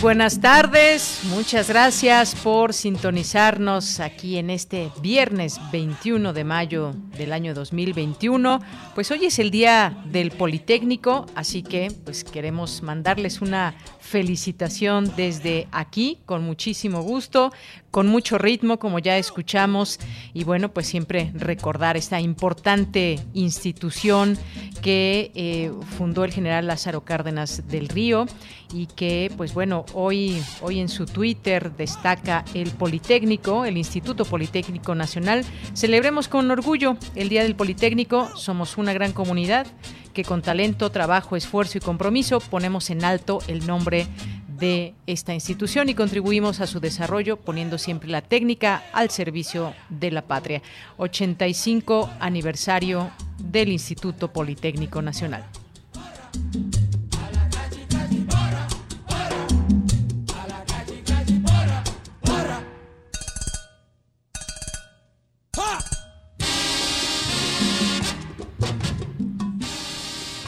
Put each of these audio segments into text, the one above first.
Buenas tardes, muchas gracias por sintonizarnos aquí en este viernes 21 de mayo del año 2021. Pues hoy es el día del Politécnico, así que pues queremos mandarles una felicitación desde aquí, con muchísimo gusto, con mucho ritmo, como ya escuchamos, y bueno, pues siempre recordar esta importante institución que eh, fundó el general Lázaro Cárdenas del Río y que, pues bueno, hoy, hoy en su Twitter destaca el Politécnico, el Instituto Politécnico Nacional. Celebremos con orgullo el Día del Politécnico, somos una gran comunidad que con talento, trabajo, esfuerzo y compromiso ponemos en alto el nombre de esta institución y contribuimos a su desarrollo poniendo siempre la técnica al servicio de la patria. 85 aniversario del Instituto Politécnico Nacional.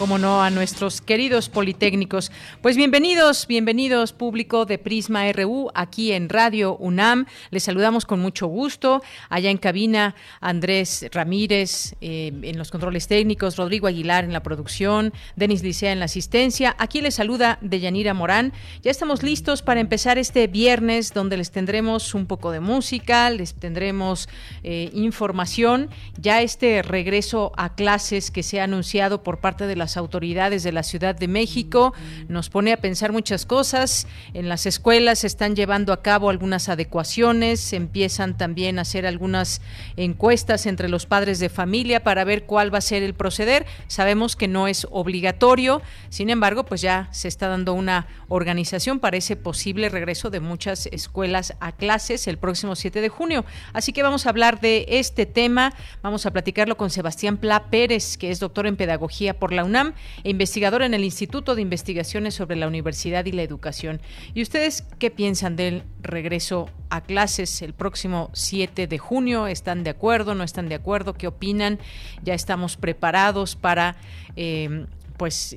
Como no, a nuestros queridos politécnicos. Pues bienvenidos, bienvenidos público de Prisma RU aquí en Radio UNAM. Les saludamos con mucho gusto. Allá en cabina, Andrés Ramírez eh, en los controles técnicos, Rodrigo Aguilar en la producción, Denis Licea en la asistencia. Aquí les saluda Deyanira Morán. Ya estamos listos para empezar este viernes donde les tendremos un poco de música, les tendremos eh, información. Ya este regreso a clases que se ha anunciado por parte de las autoridades de la Ciudad de México. Nos pone a pensar muchas cosas. En las escuelas se están llevando a cabo algunas adecuaciones, empiezan también a hacer algunas encuestas entre los padres de familia para ver cuál va a ser el proceder. Sabemos que no es obligatorio, sin embargo, pues ya se está dando una organización para ese posible regreso de muchas escuelas a clases el próximo 7 de junio. Así que vamos a hablar de este tema, vamos a platicarlo con Sebastián Pla Pérez, que es doctor en pedagogía por la UNAM e investigador en el Instituto de Investigaciones sobre la Universidad y la Educación. ¿Y ustedes qué piensan del regreso a clases el próximo 7 de junio? ¿Están de acuerdo? ¿No están de acuerdo? ¿Qué opinan? ¿Ya estamos preparados para... Eh, pues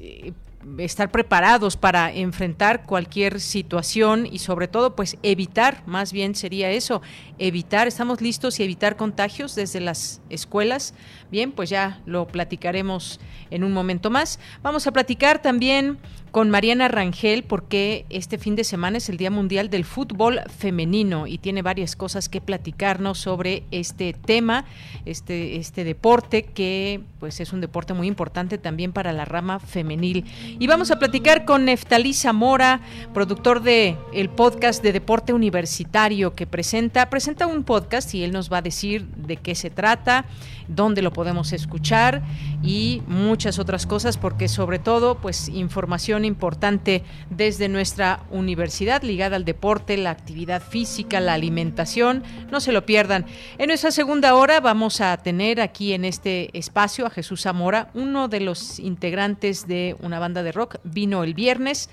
estar preparados para enfrentar cualquier situación y sobre todo pues evitar, más bien sería eso, evitar, estamos listos y evitar contagios desde las escuelas. Bien, pues ya lo platicaremos en un momento más. Vamos a platicar también con Mariana Rangel porque este fin de semana es el Día Mundial del Fútbol Femenino y tiene varias cosas que platicarnos sobre este tema, este, este deporte que pues es un deporte muy importante también para la rama femenil. Y vamos a platicar con Neftalí Zamora, productor de el podcast de deporte universitario que presenta, presenta un podcast y él nos va a decir de qué se trata, dónde lo podemos escuchar y muchas otras cosas porque sobre todo pues información importante desde nuestra universidad ligada al deporte, la actividad física, la alimentación. No se lo pierdan. En nuestra segunda hora vamos a tener aquí en este espacio a Jesús Zamora, uno de los integrantes de una banda de rock. Vino el viernes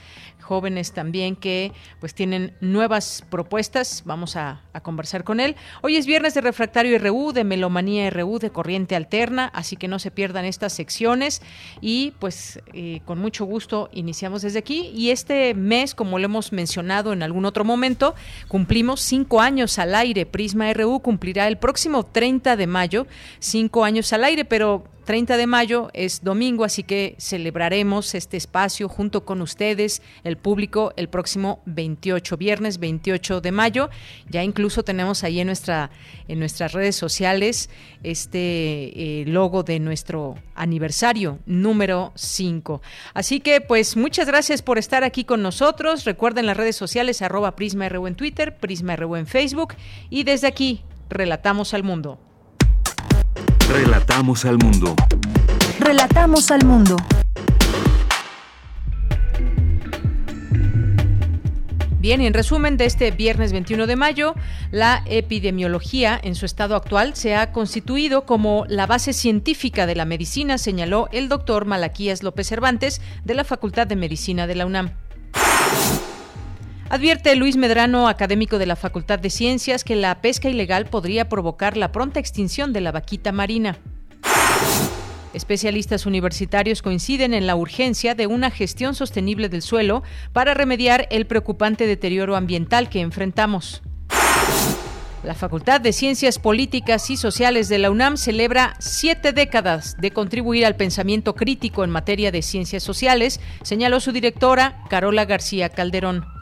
jóvenes también que pues tienen nuevas propuestas. Vamos a, conversar con él. Hoy es viernes de Refractario RU, de Melomanía RU, de Corriente Alterna, así que no se pierdan estas secciones y pues eh, con mucho gusto iniciamos desde aquí y este mes, como lo hemos mencionado en algún otro momento, cumplimos cinco años al aire. Prisma RU cumplirá el próximo 30 de mayo cinco años al aire, pero 30 de mayo, es domingo, así que celebraremos este espacio junto con ustedes, el público, el próximo 28, viernes 28 de mayo. Ya incluso tenemos ahí en, nuestra, en nuestras redes sociales este eh, logo de nuestro aniversario número 5. Así que pues muchas gracias por estar aquí con nosotros. Recuerden las redes sociales arroba PrismaRU en Twitter, PrismaRU en Facebook y desde aquí relatamos al mundo. Relatamos al mundo. Relatamos al mundo. Bien, en resumen de este viernes 21 de mayo, la epidemiología en su estado actual se ha constituido como la base científica de la medicina, señaló el doctor Malaquías López Cervantes de la Facultad de Medicina de la UNAM. Advierte Luis Medrano, académico de la Facultad de Ciencias, que la pesca ilegal podría provocar la pronta extinción de la vaquita marina. Especialistas universitarios coinciden en la urgencia de una gestión sostenible del suelo para remediar el preocupante deterioro ambiental que enfrentamos. La Facultad de Ciencias Políticas y Sociales de la UNAM celebra siete décadas de contribuir al pensamiento crítico en materia de ciencias sociales, señaló su directora, Carola García Calderón.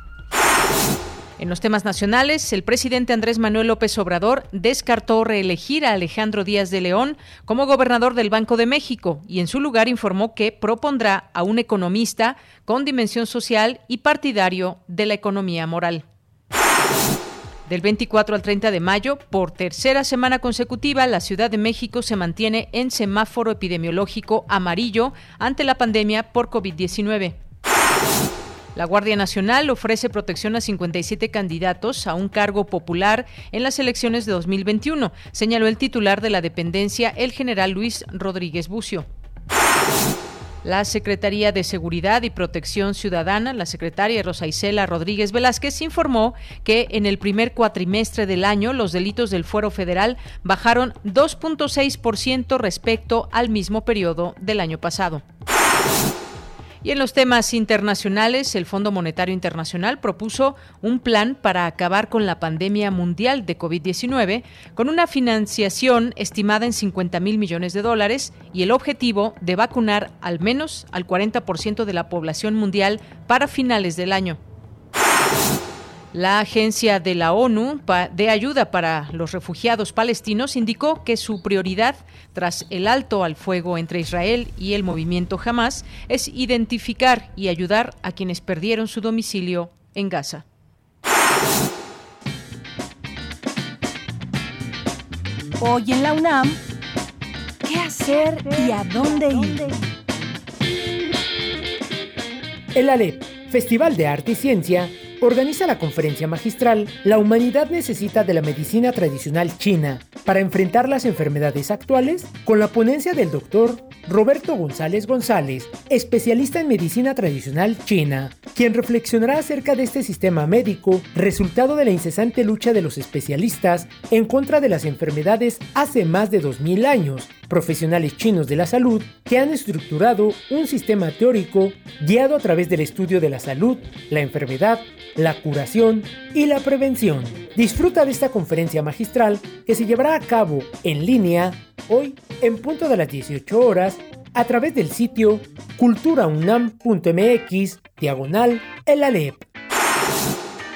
En los temas nacionales, el presidente Andrés Manuel López Obrador descartó reelegir a Alejandro Díaz de León como gobernador del Banco de México y en su lugar informó que propondrá a un economista con dimensión social y partidario de la economía moral. Del 24 al 30 de mayo, por tercera semana consecutiva, la Ciudad de México se mantiene en semáforo epidemiológico amarillo ante la pandemia por COVID-19. La Guardia Nacional ofrece protección a 57 candidatos a un cargo popular en las elecciones de 2021, señaló el titular de la dependencia, el general Luis Rodríguez Bucio. La Secretaría de Seguridad y Protección Ciudadana, la secretaria Rosa Isela Rodríguez Velázquez, informó que en el primer cuatrimestre del año los delitos del fuero federal bajaron 2.6% respecto al mismo periodo del año pasado. Y en los temas internacionales, el Fondo Monetario Internacional propuso un plan para acabar con la pandemia mundial de COVID-19 con una financiación estimada en 50 mil millones de dólares y el objetivo de vacunar al menos al 40% de la población mundial para finales del año. La Agencia de la ONU de Ayuda para los Refugiados Palestinos indicó que su prioridad tras el alto al fuego entre Israel y el movimiento Hamas es identificar y ayudar a quienes perdieron su domicilio en Gaza. Hoy en la UNAM, ¿qué hacer y a dónde ir? El ALEP, Festival de Arte y Ciencia, organiza la conferencia magistral La humanidad necesita de la medicina tradicional china para enfrentar las enfermedades actuales con la ponencia del doctor Roberto González González, especialista en medicina tradicional china, quien reflexionará acerca de este sistema médico, resultado de la incesante lucha de los especialistas en contra de las enfermedades hace más de 2000 años, profesionales chinos de la salud que han estructurado un sistema teórico guiado a través del estudio de la salud, la enfermedad, la curación y la prevención. Disfruta de esta conferencia magistral que se llevará a cabo en línea hoy en punto de las 18 horas a través del sitio culturaunam.mx diagonal el Alep.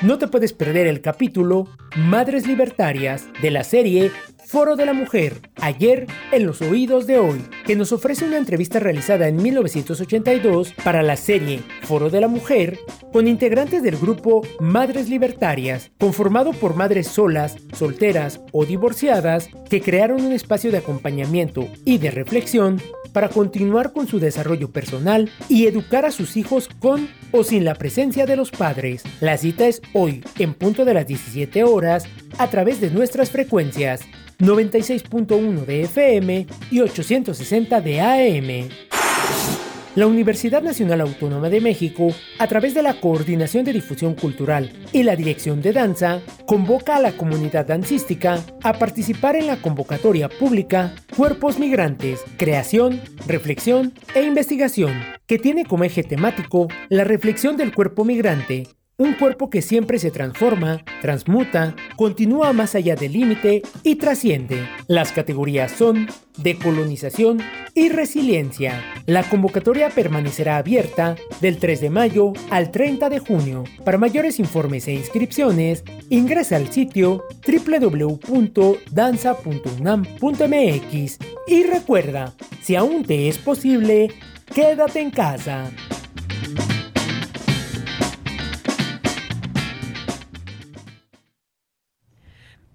No te puedes perder el capítulo Madres Libertarias de la serie Foro de la Mujer, ayer en los oídos de hoy, que nos ofrece una entrevista realizada en 1982 para la serie Foro de la Mujer con integrantes del grupo Madres Libertarias, conformado por madres solas, solteras o divorciadas, que crearon un espacio de acompañamiento y de reflexión para continuar con su desarrollo personal y educar a sus hijos con o sin la presencia de los padres. La cita es hoy, en punto de las 17 horas, a través de nuestras frecuencias 96.1 de FM y 860 de AM. La Universidad Nacional Autónoma de México, a través de la Coordinación de Difusión Cultural y la Dirección de Danza, convoca a la comunidad dancística a participar en la convocatoria pública Cuerpos Migrantes, Creación, Reflexión e Investigación, que tiene como eje temático la reflexión del cuerpo migrante un cuerpo que siempre se transforma, transmuta, continúa más allá del límite y trasciende. Las categorías son decolonización y resiliencia. La convocatoria permanecerá abierta del 3 de mayo al 30 de junio. Para mayores informes e inscripciones, ingresa al sitio www.danza.unam.mx y recuerda, si aún te es posible, quédate en casa.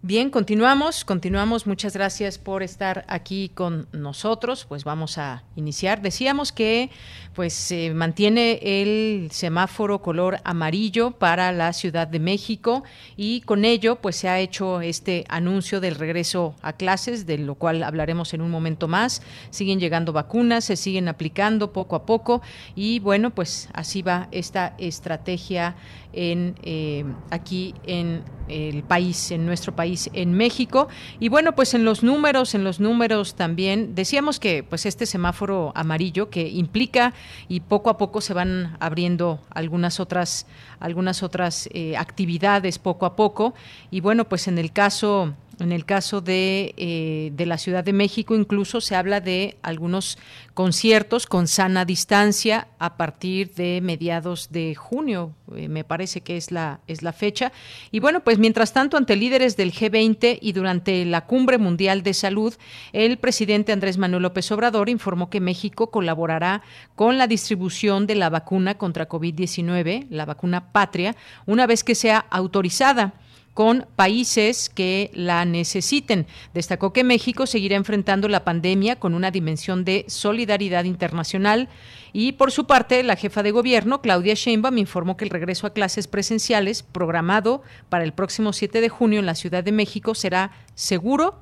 Bien, continuamos, continuamos. Muchas gracias por estar aquí con nosotros. Pues vamos a iniciar. Decíamos que pues se mantiene el semáforo color amarillo para la Ciudad de México y con ello pues se ha hecho este anuncio del regreso a clases, de lo cual hablaremos en un momento más. Siguen llegando vacunas, se siguen aplicando poco a poco y bueno, pues así va esta estrategia en eh, aquí en el país, en nuestro país, en México. Y bueno, pues en los números, en los números también, decíamos que pues este semáforo amarillo que implica y poco a poco se van abriendo algunas otras, algunas otras eh, actividades poco a poco. Y bueno, pues en el caso en el caso de, eh, de, la Ciudad de México, incluso se habla de algunos conciertos con sana distancia a partir de mediados de junio, eh, me parece que es la, es la fecha. Y bueno, pues mientras tanto, ante líderes del G20 y durante la Cumbre Mundial de Salud, el presidente Andrés Manuel López Obrador informó que México colaborará con la distribución de la vacuna contra COVID-19, la vacuna patria, una vez que sea autorizada con países que la necesiten. Destacó que México seguirá enfrentando la pandemia con una dimensión de solidaridad internacional y por su parte, la jefa de gobierno, Claudia Sheinbaum, informó que el regreso a clases presenciales programado para el próximo 7 de junio en la Ciudad de México será seguro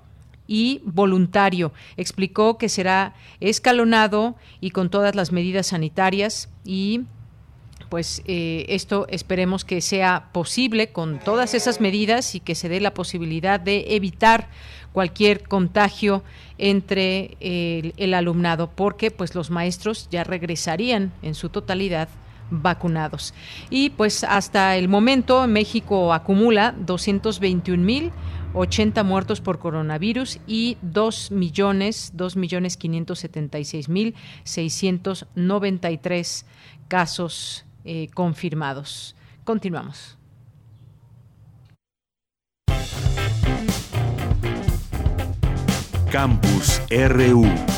y voluntario. Explicó que será escalonado y con todas las medidas sanitarias y pues eh, esto esperemos que sea posible con todas esas medidas y que se dé la posibilidad de evitar cualquier contagio entre el, alumnado, porque pues los maestros ya regresarían en su totalidad vacunados. Y pues hasta el momento México acumula 221 mil 80 muertos por coronavirus y 2 millones, 2 millones 576 mil 693 casos eh, confirmados. Continuamos. Campus RU.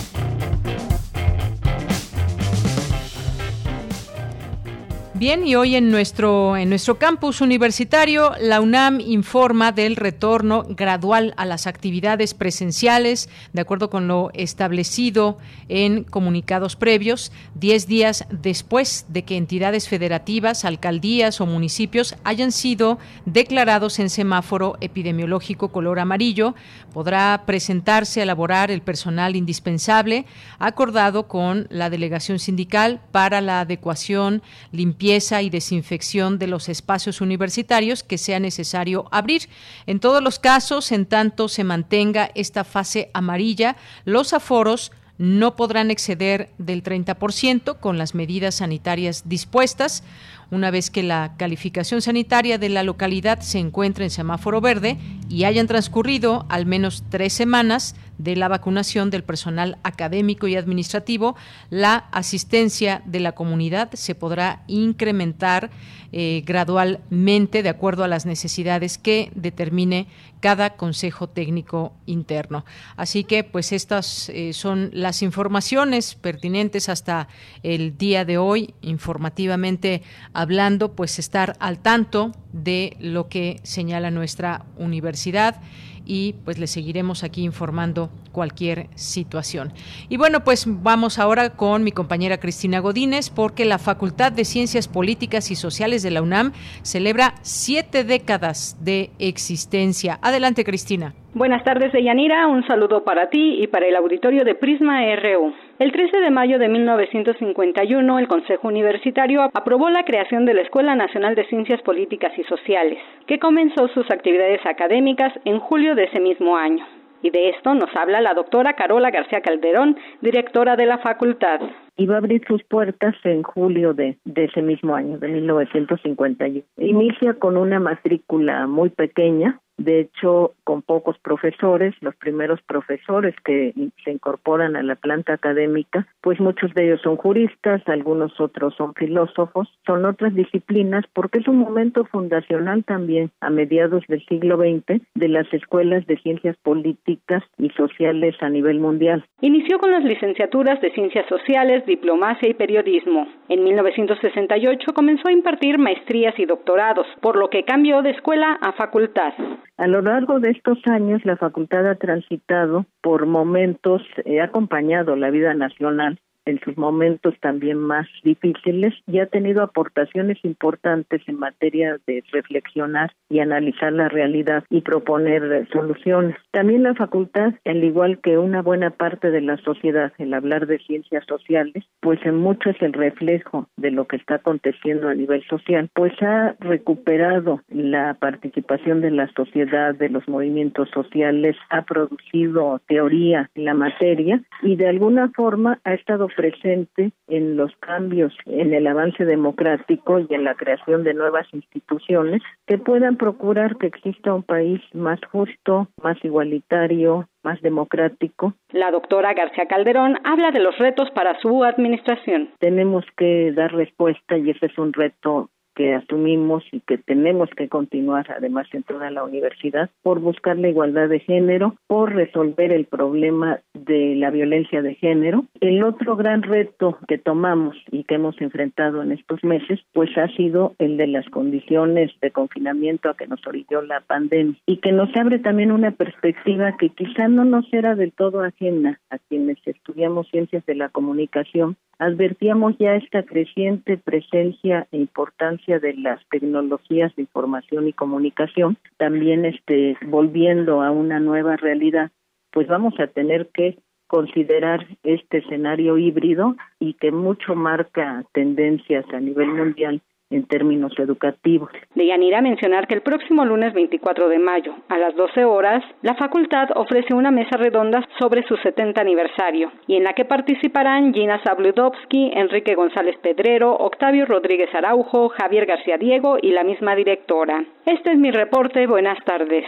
Bien, y hoy en nuestro, en nuestro campus universitario, la UNAM informa del retorno gradual a las actividades presenciales, de acuerdo con lo establecido en comunicados previos, diez días después de que entidades federativas, alcaldías o municipios hayan sido declarados en semáforo epidemiológico color amarillo, podrá presentarse a elaborar el personal indispensable acordado con la delegación sindical para la adecuación, limpieza y desinfección de los espacios universitarios que sea necesario abrir. En todos los casos, en tanto se mantenga esta fase amarilla, los aforos no podrán exceder del 30% con las medidas sanitarias dispuestas. Una vez que la calificación sanitaria de la localidad se encuentre en semáforo verde y hayan transcurrido al menos tres semanas de la vacunación del personal académico y administrativo, la asistencia de la comunidad se podrá incrementar eh, gradualmente de acuerdo a las necesidades que determine cada Consejo Técnico Interno. Así que, pues estas eh, son las informaciones pertinentes hasta el día de hoy, informativamente hablando, pues estar al tanto de lo que señala nuestra universidad y pues le seguiremos aquí informando cualquier situación. Y bueno, pues vamos ahora con mi compañera Cristina Godínez porque la Facultad de Ciencias Políticas y Sociales de la UNAM celebra siete décadas de existencia. Adelante, Cristina. Buenas tardes, Deyanira. Un saludo para ti y para el auditorio de Prisma RU. El 13 de mayo de 1951, el Consejo Universitario aprobó la creación de la Escuela Nacional de Ciencias Políticas y Sociales, que comenzó sus actividades académicas en julio de ese mismo año. Y de esto nos habla la doctora Carola García Calderón, directora de la facultad. va a abrir sus puertas en julio de ese mismo año, de 1951. Inicia con una matrícula muy pequeña, de hecho, con pocos profesores, los primeros profesores que se incorporan a la planta académica, pues muchos de ellos son juristas, algunos otros son filósofos, son otras disciplinas, porque es un momento fundacional también a mediados del siglo XX de las escuelas de ciencias políticas y sociales a nivel mundial. Inició con las licenciaturas de ciencias sociales, diplomacia y periodismo. En 1968 comenzó a impartir maestrías y doctorados, por lo que cambió de escuela a facultad. A lo largo de estos años, la facultad ha transitado por momentos, ha acompañado la vida nacional en sus momentos también más difíciles y ha tenido aportaciones importantes en materia de reflexionar y analizar la realidad y proponer soluciones. También la facultad, al igual que una buena parte de la sociedad, el hablar de ciencias sociales, pues en mucho es el reflejo de lo que está aconteciendo a nivel social, pues ha recuperado la participación de la sociedad, de los movimientos sociales, ha producido teoría en la materia y de alguna forma ha estado presente en los cambios en el avance democrático y en la creación de nuevas instituciones que puedan procurar que exista un país más justo, más igualitario, más democrático. La doctora García Calderón habla de los retos para su administración. Tenemos que dar respuesta y ese es un reto que asumimos y que tenemos que continuar además en toda la universidad por buscar la igualdad de género, por resolver el problema de la violencia de género. El otro gran reto que tomamos y que hemos enfrentado en estos meses, pues ha sido el de las condiciones de confinamiento a que nos orilló la pandemia y que nos abre también una perspectiva que quizá no nos era del todo ajena a quienes estudiamos ciencias de la comunicación. Advertíamos ya esta creciente presencia e importancia de las tecnologías de información y comunicación, también este volviendo a una nueva realidad, pues vamos a tener que considerar este escenario híbrido y que mucho marca tendencias a nivel mundial en términos educativos. Deyanira mencionar que el próximo lunes 24 de mayo, a las 12 horas, la facultad ofrece una mesa redonda sobre su 70 aniversario, y en la que participarán Gina Sabludowski, Enrique González Pedrero, Octavio Rodríguez Araujo, Javier García Diego y la misma directora. Este es mi reporte. Buenas tardes.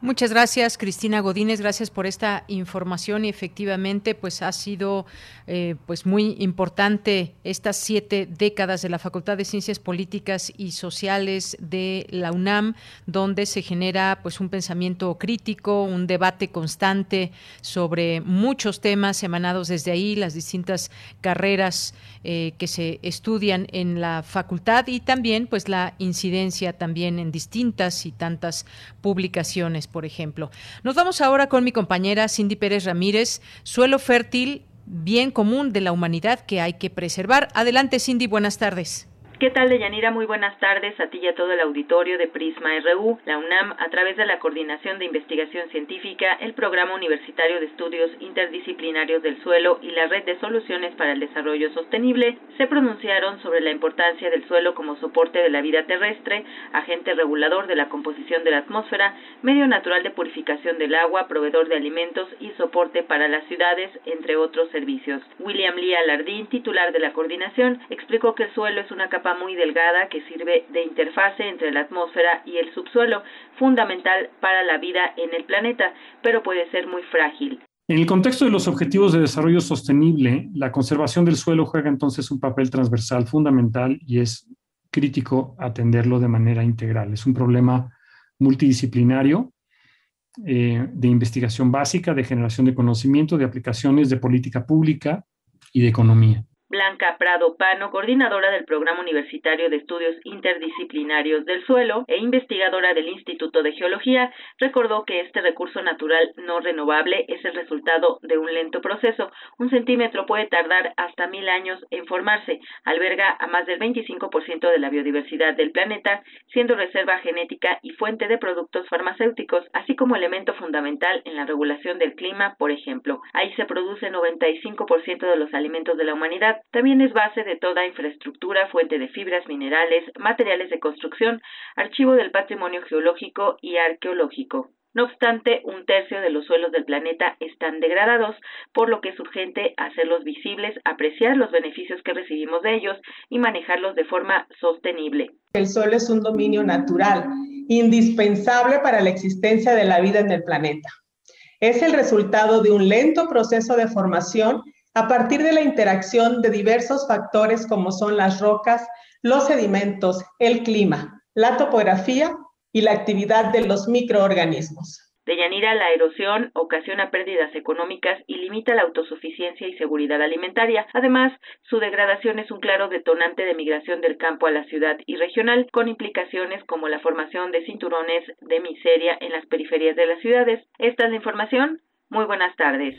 Muchas gracias, Cristina Godínez. Gracias por esta información y efectivamente, pues ha sido eh, pues muy importante estas siete décadas de la Facultad de Ciencias Políticas y Sociales de la UNAM, donde se genera pues un pensamiento crítico, un debate constante sobre muchos temas emanados desde ahí, las distintas carreras eh, que se estudian en la facultad y también pues la incidencia también en distintas y tantas publicaciones por ejemplo. Nos vamos ahora con mi compañera Cindy Pérez Ramírez, suelo fértil, bien común de la humanidad que hay que preservar. Adelante, Cindy, buenas tardes. ¿Qué tal, Deyanira? Muy buenas tardes a ti y a todo el auditorio de Prisma RU. La UNAM, a través de la Coordinación de Investigación Científica, el Programa Universitario de Estudios Interdisciplinarios del Suelo y la Red de Soluciones para el Desarrollo Sostenible, se pronunciaron sobre la importancia del suelo como soporte de la vida terrestre, agente regulador de la composición de la atmósfera, medio natural de purificación del agua, proveedor de alimentos y soporte para las ciudades, entre otros servicios. William Lee Alardín, titular de la coordinación, explicó que el suelo es una muy delgada que sirve de interfase entre la atmósfera y el subsuelo, fundamental para la vida en el planeta, pero puede ser muy frágil. En el contexto de los Objetivos de Desarrollo Sostenible, la conservación del suelo juega entonces un papel transversal fundamental y es crítico atenderlo de manera integral. Es un problema multidisciplinario eh, de investigación básica, de generación de conocimiento, de aplicaciones de política pública y de economía. Blanca Prado Pano, coordinadora del Programa Universitario de Estudios Interdisciplinarios del Suelo e investigadora del Instituto de Geología, recordó que este recurso natural no renovable es el resultado de un lento proceso. Un centímetro puede tardar hasta mil años en formarse, alberga a más del 25% de la biodiversidad del planeta, siendo reserva genética y fuente de productos farmacéuticos, así como elemento fundamental en la regulación del clima, por ejemplo. Ahí se produce 95% de los alimentos de la humanidad también es base de toda infraestructura, fuente de fibras, minerales, materiales de construcción, archivo del patrimonio geológico y arqueológico. No obstante, un tercio de los suelos del planeta están degradados, por lo que es urgente hacerlos visibles, apreciar los beneficios que recibimos de ellos y manejarlos de forma sostenible. El suelo es un dominio natural, indispensable para la existencia de la vida en el planeta. Es el resultado de un lento proceso de formación a partir de la interacción de diversos factores como son las rocas, los sedimentos, el clima, la topografía y la actividad de los microorganismos. De Yanira, la erosión ocasiona pérdidas económicas y limita la autosuficiencia y seguridad alimentaria. Además, su degradación es un claro detonante de migración del campo a la ciudad y regional, con implicaciones como la formación de cinturones de miseria en las periferias de las ciudades. Esta es la información. Muy buenas tardes.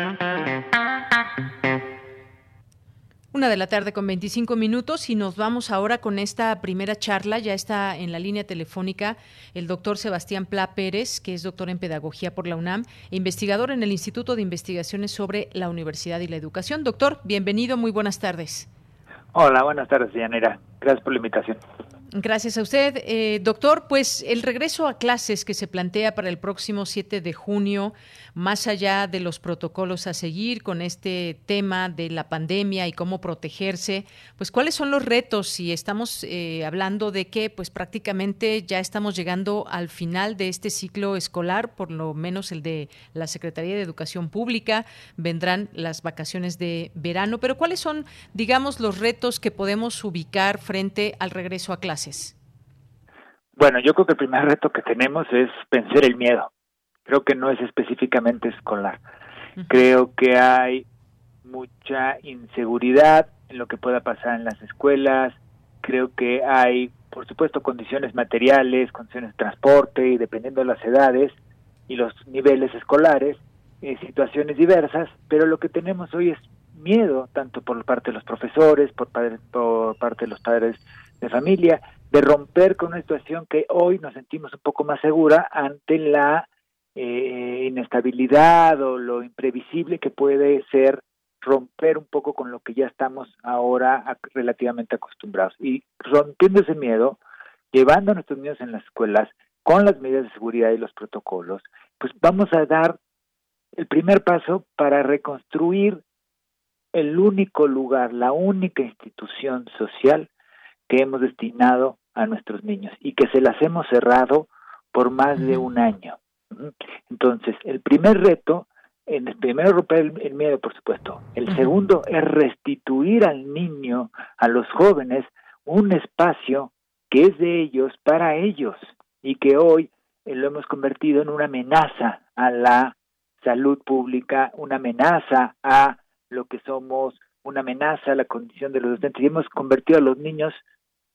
Una de la tarde con 25 minutos y nos vamos ahora con esta primera charla. Ya está en la línea telefónica el doctor Sebastián Pla Pérez, que es doctor en Pedagogía por la UNAM e investigador en el Instituto de Investigaciones sobre la Universidad y la Educación. Doctor, bienvenido, muy buenas tardes. Hola, buenas tardes, Yanira. Gracias por la invitación. Gracias a usted, eh, doctor. Pues el regreso a clases que se plantea para el próximo 7 de junio, más allá de los protocolos a seguir con este tema de la pandemia y cómo protegerse, pues cuáles son los retos si estamos eh, hablando de que pues prácticamente ya estamos llegando al final de este ciclo escolar, por lo menos el de la Secretaría de Educación Pública, vendrán las vacaciones de verano, pero cuáles son, digamos, los retos que podemos ubicar frente al regreso a clases. Bueno, yo creo que el primer reto que tenemos es vencer el miedo. Creo que no es específicamente escolar. Creo que hay mucha inseguridad en lo que pueda pasar en las escuelas. Creo que hay, por supuesto, condiciones materiales, condiciones de transporte y dependiendo de las edades y los niveles escolares, eh, situaciones diversas, pero lo que tenemos hoy es miedo, tanto por parte de los profesores, por, por parte de los padres de familia, de romper con una situación que hoy nos sentimos un poco más segura ante la eh, inestabilidad o lo imprevisible que puede ser romper un poco con lo que ya estamos ahora relativamente acostumbrados. Y rompiendo ese miedo, llevando a nuestros niños en las escuelas con las medidas de seguridad y los protocolos, pues vamos a dar el primer paso para reconstruir el único lugar, la única institución social que hemos destinado a nuestros niños y que se las hemos cerrado por más de un año. Entonces, el primer reto, en el primero romper el, miedo, por supuesto. El segundo es restituir al niño, a los jóvenes, un espacio que es de ellos para ellos y que hoy eh, lo hemos convertido en una amenaza a la salud pública, una amenaza a lo que somos, una amenaza a la condición de los docentes y hemos convertido a los niños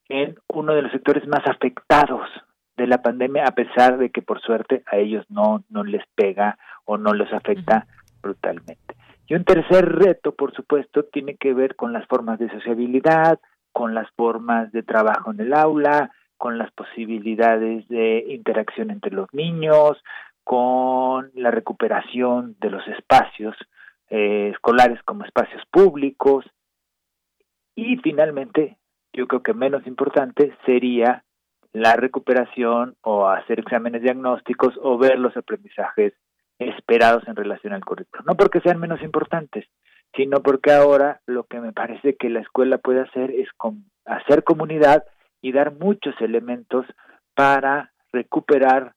en uno de los sectores más afectados de la pandemia, a pesar de que por suerte a ellos no, no les pega o no les afecta brutalmente. Y un tercer reto, por supuesto, tiene que ver con las formas de sociabilidad, con las formas de trabajo en el aula, con las posibilidades de interacción entre los niños, con la recuperación de los espacios eh, escolares como espacios públicos y finalmente yo creo que menos importante sería la recuperación o hacer exámenes diagnósticos o ver los aprendizajes esperados en relación al currículo. No porque sean menos importantes, sino porque ahora lo que me parece que la escuela puede hacer es hacer comunidad y dar muchos elementos para recuperar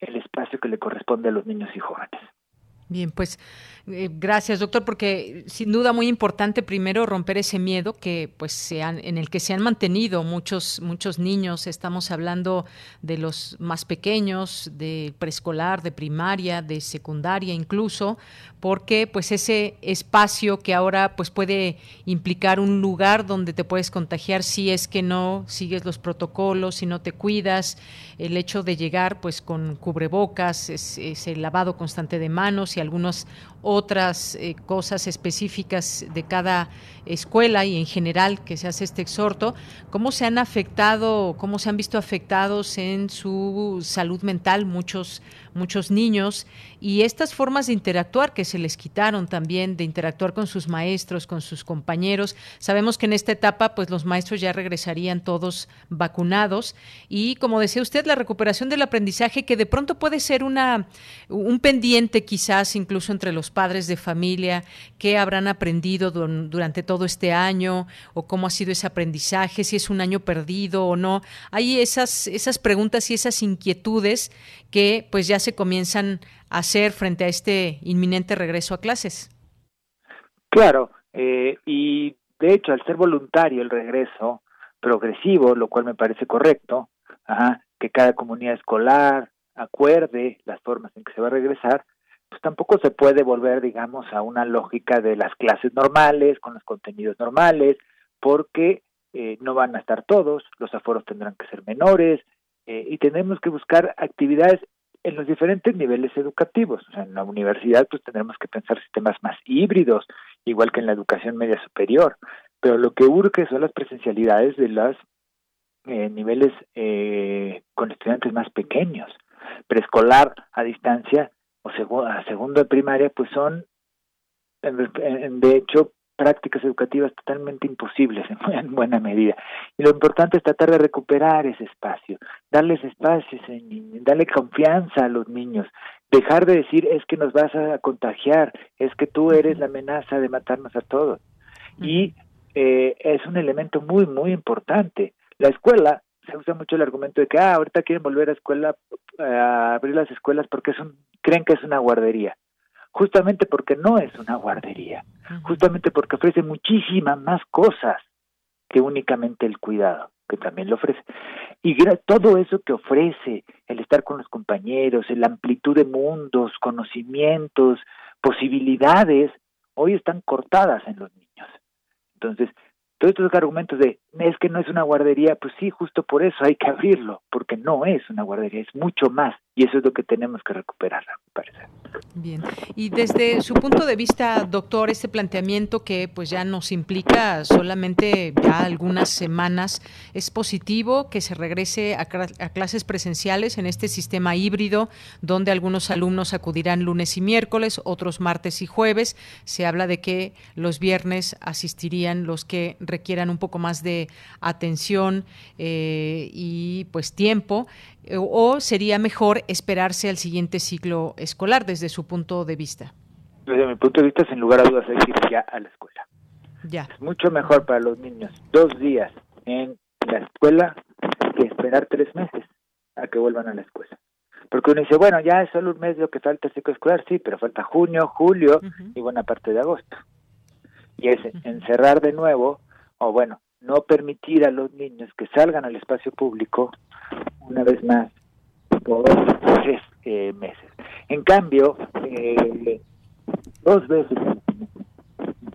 el espacio que le corresponde a los niños y jóvenes. Bien, pues eh, gracias, doctor, porque sin duda muy importante primero romper ese miedo que pues sean en el que se han mantenido muchos muchos niños, estamos hablando de los más pequeños, de preescolar, de primaria, de secundaria incluso, porque pues ese espacio que ahora pues puede implicar un lugar donde te puedes contagiar si es que no sigues los protocolos, si no te cuidas, el hecho de llegar pues con cubrebocas, es, el lavado constante de manos y algunas otras eh, cosas específicas de cada escuela y en general que se hace este exhorto, cómo se han afectado, cómo se han visto afectados en su salud mental muchos muchos niños y estas formas de interactuar que se les quitaron también de interactuar con sus maestros, con sus compañeros. Sabemos que en esta etapa pues los maestros ya regresarían todos vacunados y como decía usted la recuperación del aprendizaje que de pronto puede ser una un pendiente quizás incluso entre los padres de familia que habrán aprendido durante todo este año o cómo ha sido ese aprendizaje, si es un año perdido o no. Hay esas esas preguntas y esas inquietudes que pues ya se comienzan a hacer frente a este inminente regreso a clases. Claro, eh, y de hecho al ser voluntario el regreso progresivo, lo cual me parece correcto, que cada comunidad escolar acuerde las formas en que se va a regresar, pues tampoco se puede volver, digamos, a una lógica de las clases normales, con los contenidos normales, porque eh, no van a estar todos, los aforos tendrán que ser menores, eh, y tenemos que buscar actividades en los diferentes niveles educativos. O sea, en la universidad pues tendremos que pensar sistemas más híbridos, igual que en la educación media superior. Pero lo que urge son las presencialidades de los eh, niveles eh, con estudiantes más pequeños. Preescolar a distancia o a segundo de primaria pues son de hecho prácticas educativas totalmente imposibles en, buena medida. Y lo importante es tratar de recuperar ese espacio, darles espacio darle confianza a los niños, dejar de decir es que nos vas a contagiar, es que tú eres la amenaza de matarnos a todos. Y eh, es un elemento muy, muy importante. La escuela, se usa mucho el argumento de que ah, ahorita quieren volver a escuela, a abrir las escuelas porque es un, creen que es una guardería justamente porque no es una guardería, justamente porque ofrece muchísimas más cosas que únicamente el cuidado, que también lo ofrece. Y todo eso que ofrece, el estar con los compañeros, la amplitud de mundos, conocimientos, posibilidades, hoy están cortadas en los niños. Entonces, todos estos argumentos de es que no es una guardería, pues sí, justo por eso hay que abrirlo, porque no es una guardería, es mucho más, y eso es lo que tenemos que recuperar, me parece. Bien, y desde su punto de vista, doctor, este planteamiento que pues ya nos implica solamente ya algunas semanas, ¿es positivo que se regrese a, a clases presenciales en este sistema híbrido, donde algunos alumnos acudirán lunes y miércoles, otros martes y jueves? Se habla de que los viernes asistirían los que requieran un poco más de atención eh, y pues tiempo o sería mejor esperarse al siguiente ciclo escolar desde su punto de vista? Desde mi punto de vista, sin lugar a dudas, hay que ir ya a la escuela. Ya. Es mucho mejor para los niños dos días en la escuela que esperar tres meses a que vuelvan a la escuela. Porque uno dice, bueno, ya es solo un mes lo que falta el ciclo escolar, sí, pero falta junio, julio y buena parte de agosto. Y es encerrar de nuevo, o bueno, no permitir a los niños que salgan al espacio público una vez más por tres eh, meses. En cambio, eh, dos veces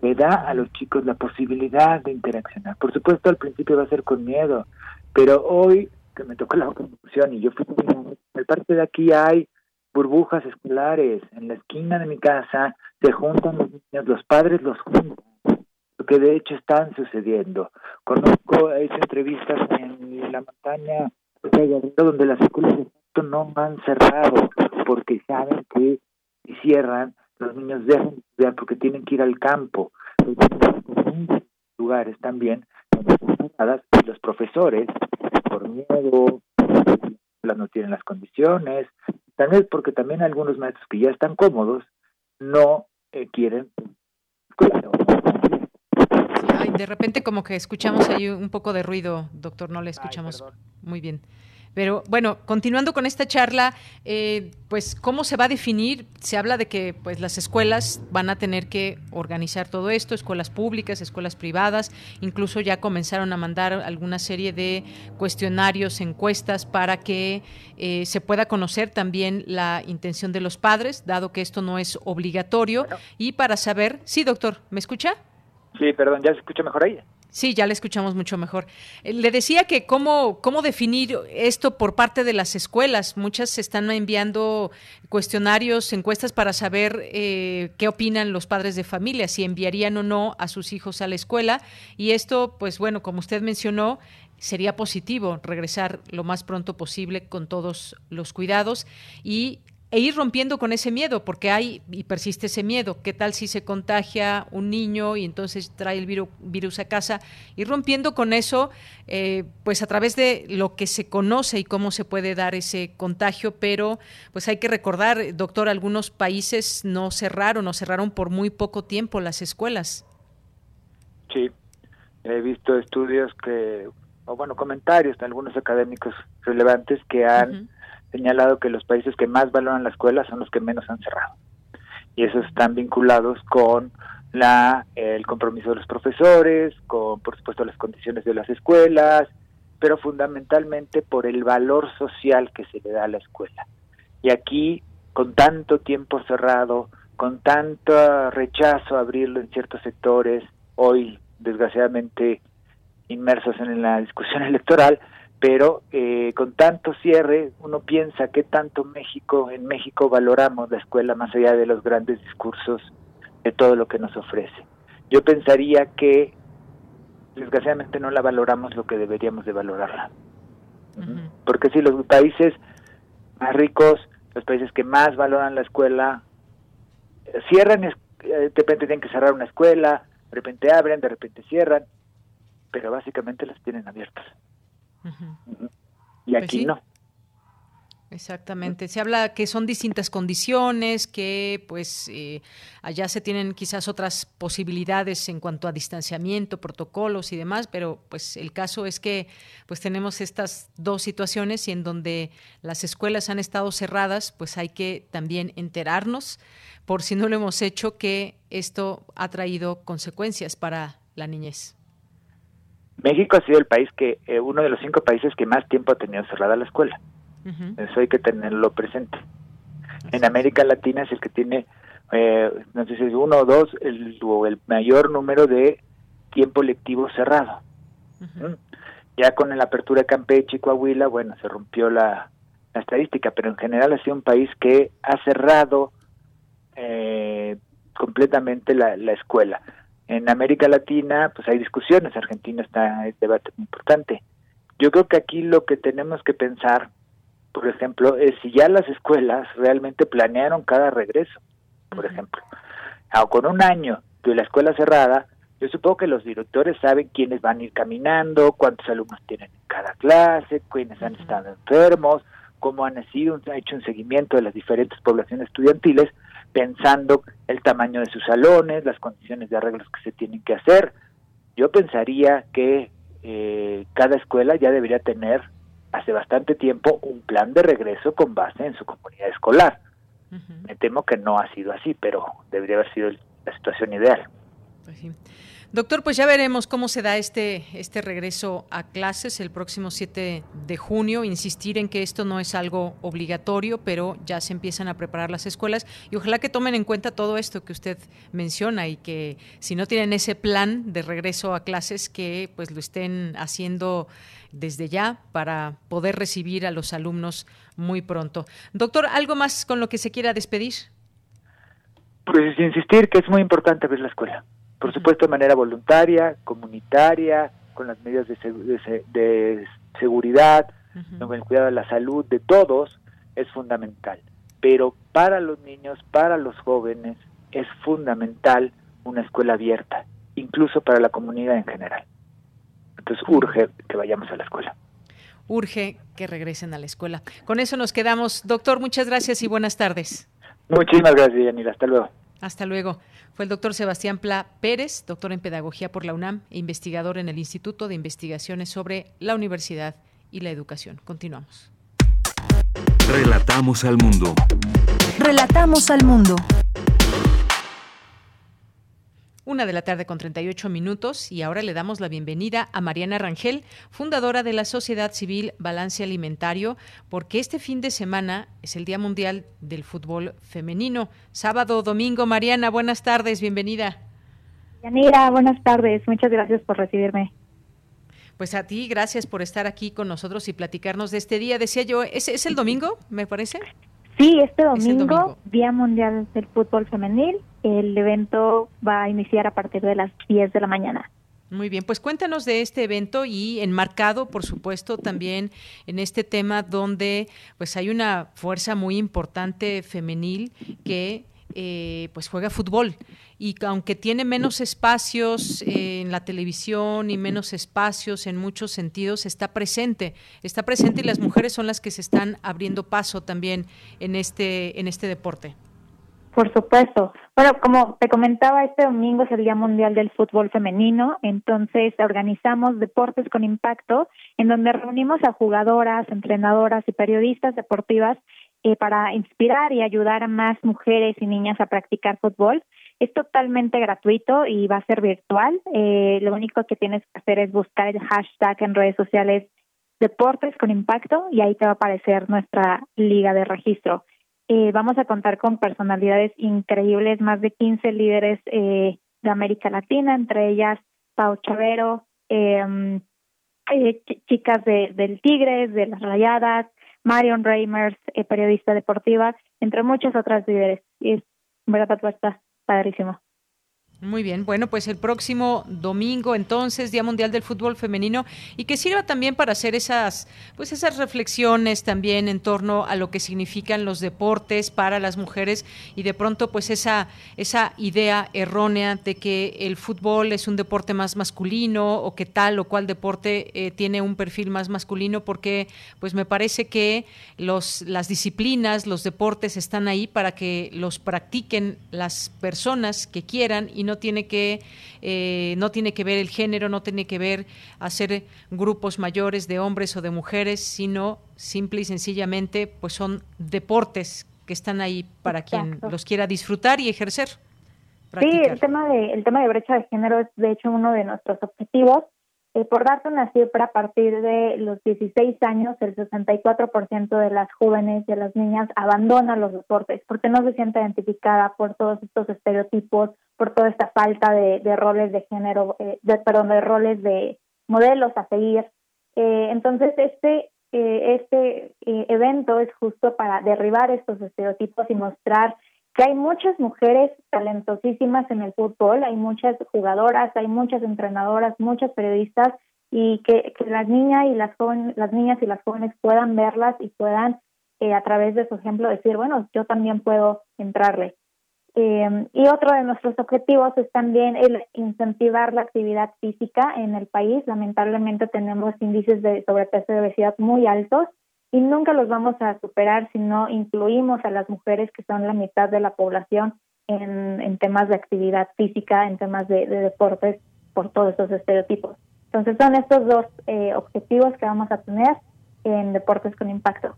le da a los chicos la posibilidad de interaccionar. Por supuesto, al principio va a ser con miedo, pero hoy que me tocó la confusión y yo fui en el parte de aquí hay burbujas escolares en la esquina de mi casa se juntan los niños los padres los juntan que de hecho están sucediendo. Conozco, hecho entrevistas en la montaña donde las escuelas no han cerrado porque saben que si cierran, los niños dejan de estudiar porque tienen que ir al campo. lugares también y los profesores, por miedo, no tienen las condiciones, también porque también algunos maestros que ya están cómodos no eh, quieren de repente como que escuchamos ahí un poco de ruido, doctor, no le escuchamos muy bien. Pero bueno, continuando con esta charla, eh, pues cómo se va a definir. Se habla de que pues las escuelas van a tener que organizar todo esto, escuelas públicas, escuelas privadas. Incluso ya comenzaron a mandar alguna serie de cuestionarios, encuestas para que eh, se pueda conocer también la intención de los padres, dado que esto no es obligatorio y para saber. Sí, doctor, ¿me escucha? Sí, perdón, ¿ya se escucha mejor ahí? Sí, ya le escuchamos mucho mejor. Eh, le decía que cómo, cómo definir esto por parte de las escuelas. Muchas se están enviando cuestionarios, encuestas para saber eh, qué opinan los padres de familia, si enviarían o no a sus hijos a la escuela. Y esto, pues bueno, como usted mencionó, sería positivo regresar lo más pronto posible con todos los cuidados y e ir rompiendo con ese miedo, porque hay y persiste ese miedo. ¿Qué tal si se contagia un niño y entonces trae el virus, a casa? Ir rompiendo con eso, eh, pues a través de lo que se conoce y cómo se puede dar ese contagio, pero pues hay que recordar, doctor, algunos países no cerraron o cerraron por muy poco tiempo las escuelas. Sí, he visto estudios que, o bueno, comentarios de algunos académicos relevantes que han señalado que los países que más valoran la escuela son los que menos han cerrado. Y esos están vinculados con la el compromiso de los profesores, con por supuesto las condiciones de las escuelas, pero fundamentalmente por el valor social que se le da a la escuela. Y aquí, con tanto tiempo cerrado, con tanto rechazo a abrirlo en ciertos sectores, hoy desgraciadamente inmersos en la discusión electoral, pero eh, con tanto cierre uno piensa que tanto México en México valoramos la escuela más allá de los grandes discursos de todo lo que nos ofrece. Yo pensaría que desgraciadamente no la valoramos lo que deberíamos de valorarla. Porque si los países más ricos los países que más valoran la escuela cierran eh, de repente tienen que cerrar una escuela de repente abren de repente cierran pero básicamente las tienen abiertas y pues aquí no. Exactamente. Se habla que son distintas condiciones, que pues eh, allá se tienen quizás otras posibilidades en cuanto a distanciamiento, protocolos y demás, pero pues el caso es que pues tenemos estas dos situaciones y en donde las escuelas han estado cerradas, pues hay que también enterarnos, por si no lo hemos hecho, que esto ha traído consecuencias para la niñez. México ha sido el país que, eh, uno de los cinco países que más tiempo ha tenido cerrada la escuela. Eso hay que tenerlo presente. En América Latina es el que tiene, eh, no sé si es uno o dos, el, o el mayor número de tiempo lectivo cerrado. ¿Mm? Ya con la apertura de Campeche y Coahuila, bueno, se rompió la, estadística, pero en general ha sido un país que ha cerrado eh, completamente la, la escuela. En América Latina, pues hay discusiones, Argentina está en debate muy importante. Yo creo que aquí lo que tenemos que pensar, por ejemplo, es si ya las escuelas realmente planearon cada regreso, por ejemplo. O con un año de la escuela cerrada, yo supongo que los directores saben quiénes van a ir caminando, cuántos alumnos tienen en cada clase, quiénes han estado enfermos, cómo han sido, han hecho un seguimiento de las diferentes poblaciones estudiantiles pensando el tamaño de sus salones, las condiciones de arreglos que se tienen que hacer. Yo pensaría que eh, cada escuela ya debería tener hace bastante tiempo un plan de regreso con base en su comunidad escolar. Me temo que no ha sido así, pero debería haber sido la situación ideal. Pues Doctor, pues ya veremos cómo se da este, este regreso a clases el próximo 7 de junio. Insistir en que esto no es algo obligatorio, pero ya se empiezan a preparar las escuelas y ojalá que tomen en cuenta todo esto que usted menciona y que si no tienen ese plan de regreso a clases, que pues lo estén haciendo desde ya para poder recibir a los alumnos muy pronto. Doctor, ¿algo más con lo que se quiera despedir? Pues insistir que es muy importante ver la escuela por supuesto de manera voluntaria, comunitaria, con las medidas de, seguridad, con el cuidado de la salud de todos, es fundamental. Pero para los niños, para los jóvenes, es fundamental una escuela abierta, incluso para la comunidad en general. Entonces urge que vayamos a la escuela. Urge que regresen a la escuela. Con eso nos quedamos. Doctor, muchas gracias y buenas tardes. Muchísimas gracias, Yanira. Hasta luego. Hasta luego. Fue el doctor Sebastián Pla Pérez, doctor en Pedagogía por la UNAM e investigador en el Instituto de Investigaciones sobre la Universidad y la Educación. Continuamos. Relatamos al mundo. Relatamos al mundo. Una de la tarde con 38 minutos y ahora le damos la bienvenida a Mariana Rangel, fundadora de la Sociedad Civil Balance Alimentario, porque este fin de semana es el Día Mundial del Fútbol Femenino. Sábado, domingo, Mariana, buenas tardes, bienvenida. Yanira, buenas tardes. Muchas gracias por recibirme. Pues a ti, gracias por estar aquí con nosotros y platicarnos de este día. Decía yo, ¿es, es el domingo, me parece? Sí, este domingo, Día Mundial del Fútbol Femenil. El evento va a iniciar a partir de las 10 de la mañana. Muy bien, pues cuéntanos de este evento y enmarcado, por supuesto, también en este tema donde pues hay una fuerza muy importante femenil que eh, pues juega fútbol y aunque tiene menos espacios en la televisión y menos espacios en muchos sentidos, está presente, está presente y las mujeres son las que se están abriendo paso también en este, en este deporte. Por supuesto. Bueno, como te comentaba, este domingo es el Día Mundial del Fútbol Femenino, entonces organizamos Deportes con Impacto, en donde reunimos a jugadoras, entrenadoras y periodistas deportivas eh, para inspirar y ayudar a más mujeres y niñas a practicar fútbol. Es totalmente gratuito y va a ser virtual. Eh, lo único que tienes que hacer es buscar el hashtag en redes sociales Deportes con Impacto y ahí te va a aparecer nuestra liga de registro. Eh, vamos a contar con personalidades increíbles, más de 15 líderes de América Latina, entre ellas Pau Chavero, em, chicas de, del Tigres, de las Rayadas, Marion Reimers, eh, periodista deportiva, entre muchas otras líderes. Y es, verdad, está padrísimo. Muy bien, bueno, pues el próximo domingo entonces, Día Mundial del Fútbol Femenino, y que sirva también para hacer esas, pues esas reflexiones también en torno a lo que significan los deportes para las mujeres y de pronto pues esa, esa idea errónea de que el fútbol es un deporte más masculino o que tal o cual deporte eh, tiene un perfil más masculino, porque pues me parece que los, las disciplinas, los deportes están ahí para que los practiquen las personas que quieran y no tiene que eh, no tiene que ver el género, no tiene que ver hacer grupos mayores de hombres o de mujeres, sino simple y sencillamente pues son deportes que están ahí para quien los quiera disfrutar y ejercer. Sí, el tema de el tema de brecha de género es de hecho uno de nuestros objetivos eh, por darte una cifra, a partir de los 16 años, el 64% de las jóvenes y de las niñas abandonan los deportes porque no se siente identificada por todos estos estereotipos, por toda esta falta de, roles de género, eh, de, perdón, de roles de modelos a seguir. Eh, entonces, este, este evento es justo para derribar estos estereotipos y mostrar que hay muchas mujeres talentosísimas en el fútbol, hay muchas jugadoras, hay muchas entrenadoras, muchas periodistas y que, que las niñas y las jóvenes, las niñas y las jóvenes puedan verlas y puedan eh, a través de su ejemplo decir, bueno, yo también puedo entrarle. Eh, y otro de nuestros objetivos es también el incentivar la actividad física en el país. Lamentablemente tenemos índices de sobrepeso y obesidad muy altos y nunca los vamos a superar si no incluimos a las mujeres que son la mitad de la población en, temas de actividad física, en temas de, deportes, por todos esos estereotipos. Entonces son estos dos eh, objetivos que vamos a tener en Deportes con Impacto.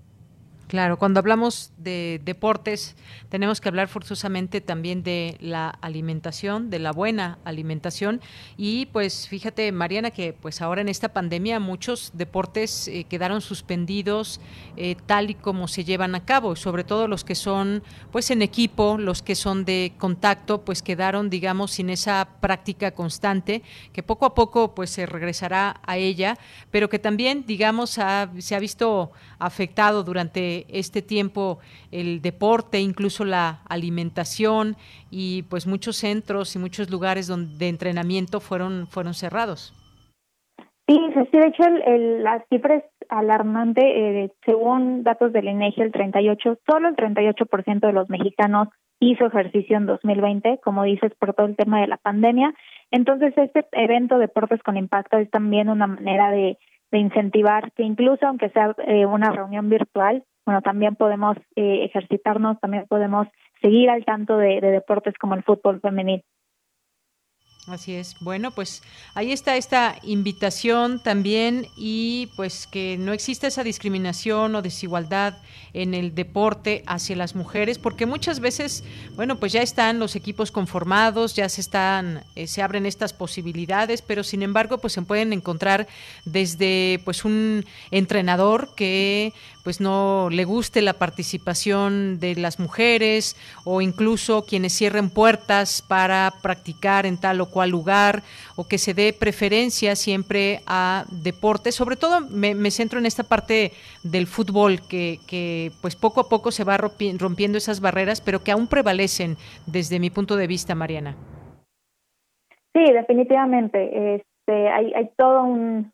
Claro, cuando hablamos de deportes, tenemos que hablar forzosamente también de la alimentación, de la buena alimentación. Y pues fíjate, Mariana, que pues ahora en esta pandemia muchos deportes eh, quedaron suspendidos eh, tal y como se llevan a cabo, sobre todo los que son pues en equipo, los que son de contacto, pues quedaron, digamos, sin esa práctica constante, que poco a poco pues se regresará a ella, pero que también, digamos, se ha visto afectado durante este tiempo el deporte, incluso la alimentación y pues muchos centros y muchos lugares donde, de entrenamiento fueron, fueron cerrados. Sí, sí, de hecho el, la cifra es alarmante. Eh, según datos del INEGI, el 38, solo el 38% de los mexicanos hizo ejercicio en 2020, como dices, por todo el tema de la pandemia. Entonces, este evento Deportes con Impacto es también una manera de, de incentivar que incluso aunque sea eh, una reunión virtual, bueno, también podemos eh, ejercitarnos, también podemos seguir al tanto de, de deportes como el fútbol femenil. Así es. Bueno, pues ahí está esta invitación también y pues que no exista esa discriminación o desigualdad en el deporte hacia las mujeres, porque muchas veces, bueno, pues ya están los equipos conformados, ya se están, eh, se abren estas posibilidades, pero sin embargo, pues se pueden encontrar desde pues un entrenador que pues no le guste la participación de las mujeres o incluso quienes cierren puertas para practicar en tal o cuál lugar o que se dé preferencia siempre a deportes. Sobre todo me, centro en esta parte del fútbol que, que, pues poco a poco se va rompiendo esas barreras, pero que aún prevalecen desde mi punto de vista, Mariana. Sí, definitivamente. Este, hay, hay todo un,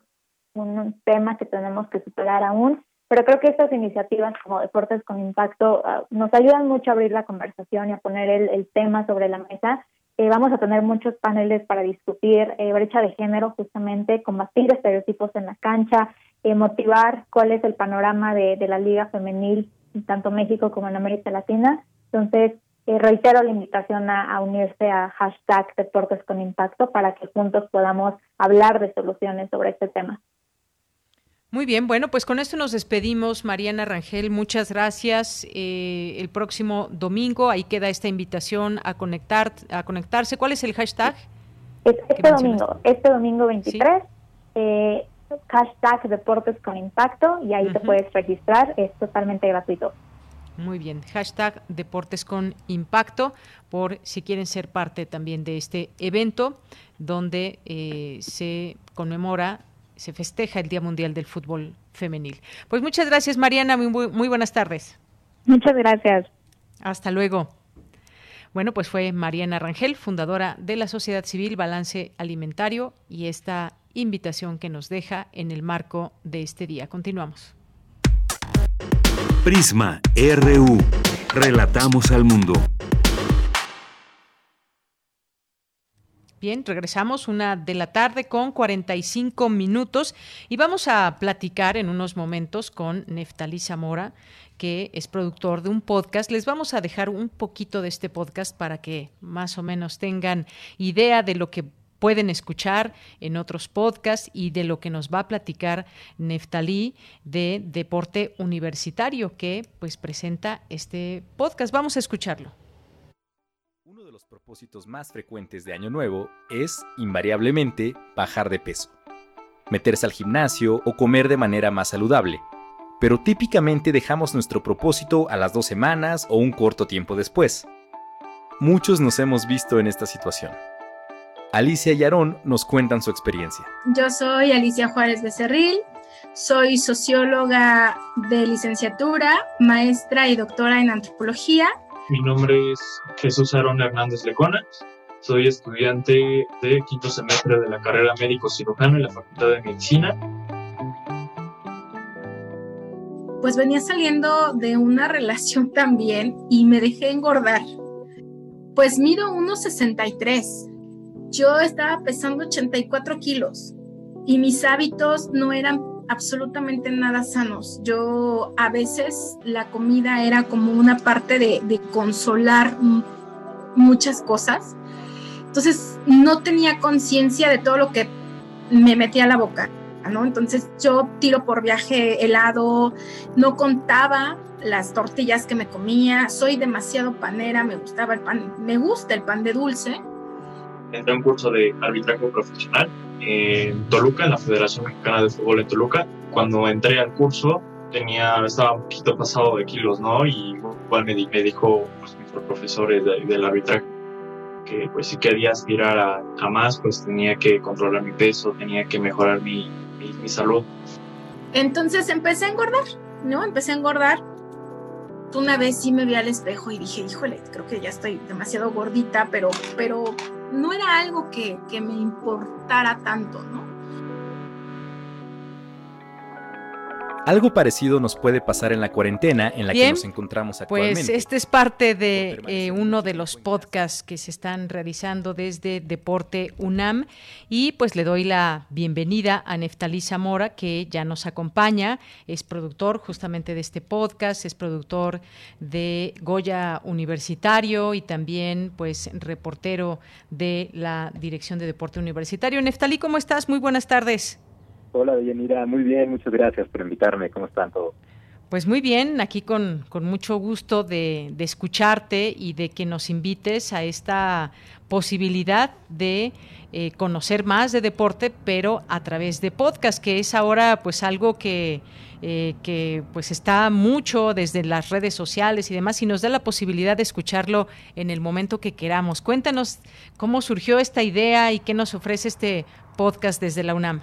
un tema que tenemos que superar aún, pero creo que estas iniciativas como Deportes con Impacto ah, nos ayudan mucho a abrir la conversación y a poner el, tema sobre la mesa. Eh, vamos a tener muchos paneles para discutir eh, brecha de género, justamente, combatir estereotipos en la cancha, eh, motivar cuál es el panorama de, de la liga femenil, tanto México como en América Latina. Entonces, reitero la invitación a, a, unirse a hashtag Deportes con Impacto para que juntos podamos hablar de soluciones sobre este tema. Muy bien, bueno, pues con esto nos despedimos, Mariana Rangel, muchas gracias. Eh, el próximo domingo, ahí queda esta invitación a conectar, a conectarse. ¿Cuál es el hashtag? Este domingo, este domingo 23, eh, hashtag Deportes con Impacto, y ahí te puedes registrar, es totalmente gratuito. Muy bien, hashtag Deportes con Impacto, por si quieren ser parte también de este evento donde eh, se conmemora se festeja el Día Mundial del Fútbol Femenil. Pues muchas gracias, Mariana. Muy, muy buenas tardes. Muchas gracias. Hasta luego. Bueno, pues fue Mariana Rangel, fundadora de la Sociedad Civil Balance Alimentario, y esta invitación que nos deja en el marco de este día. Continuamos. Prisma RU. Relatamos al mundo. Bien, regresamos una de la tarde con 45 minutos y vamos a platicar en unos momentos con Neftalí Zamora, que es productor de un podcast. Les vamos a dejar un poquito de este podcast para que más o menos tengan idea de lo que pueden escuchar en otros podcasts y de lo que nos va a platicar Neftalí de deporte universitario que pues presenta este podcast. Vamos a escucharlo los propósitos más frecuentes de Año Nuevo es, invariablemente, bajar de peso, meterse al gimnasio o comer de manera más saludable. Pero típicamente dejamos nuestro propósito a las dos semanas o un corto tiempo después. Muchos nos hemos visto en esta situación. Alicia y Aarón nos cuentan su experiencia. Yo soy Alicia Juárez Becerril, soy socióloga de licenciatura, maestra y doctora en antropología mi nombre es Jesús Aaron Hernández Lecona. Soy estudiante de quinto semestre de la carrera médico cirujano en la Facultad de Medicina. Pues venía saliendo de una relación también y me dejé engordar. Pues mido 1,63. Yo estaba pesando 84 kilos y mis hábitos no eran absolutamente nada sanos. Yo a veces la comida era como una parte de, consolar muchas cosas. Entonces no tenía conciencia de todo lo que me metía a la boca, ¿no? Entonces yo tiro por viaje helado, no contaba las tortillas que me comía, soy demasiado panera, me gustaba el pan, me gusta el pan de dulce. Entré a un curso de arbitraje profesional en Toluca, en la Federación Mexicana de Fútbol en Toluca. Cuando entré al curso, tenía, estaba un poquito pasado de kilos, ¿no? Y igual me, me dijo pues, profesores del arbitraje que pues si quería aspirar a, más, pues tenía que controlar mi peso, tenía que mejorar mi, mi, mi salud. Entonces empecé a engordar, ¿no? Empecé a engordar una vez sí me vi al espejo y dije, híjole, creo que ya estoy demasiado gordita, pero, pero no era algo que, que me importara tanto, ¿no? Algo parecido nos puede pasar en la cuarentena en la que nos encontramos pues, actualmente. Pues este es parte de eh, uno de los podcasts que se están realizando desde Deporte UNAM y pues le doy la bienvenida a Neftalí Zamora que ya nos acompaña, es productor justamente de este podcast, es productor de Goya Universitario y también pues reportero de la Dirección de Deporte Universitario. Neftalí, ¿cómo estás? Muy buenas tardes. Hola, Deyanira, muy bien, muchas gracias por invitarme. ¿Cómo están todos? Pues muy bien, aquí con, con mucho gusto de, de, escucharte y de que nos invites a esta posibilidad de eh, conocer más de deporte, pero a través de podcast, que es ahora pues algo que, eh, que pues está mucho desde las redes sociales y demás, y nos da la posibilidad de escucharlo en el momento que queramos. Cuéntanos cómo surgió esta idea y qué nos ofrece este podcast desde la UNAM.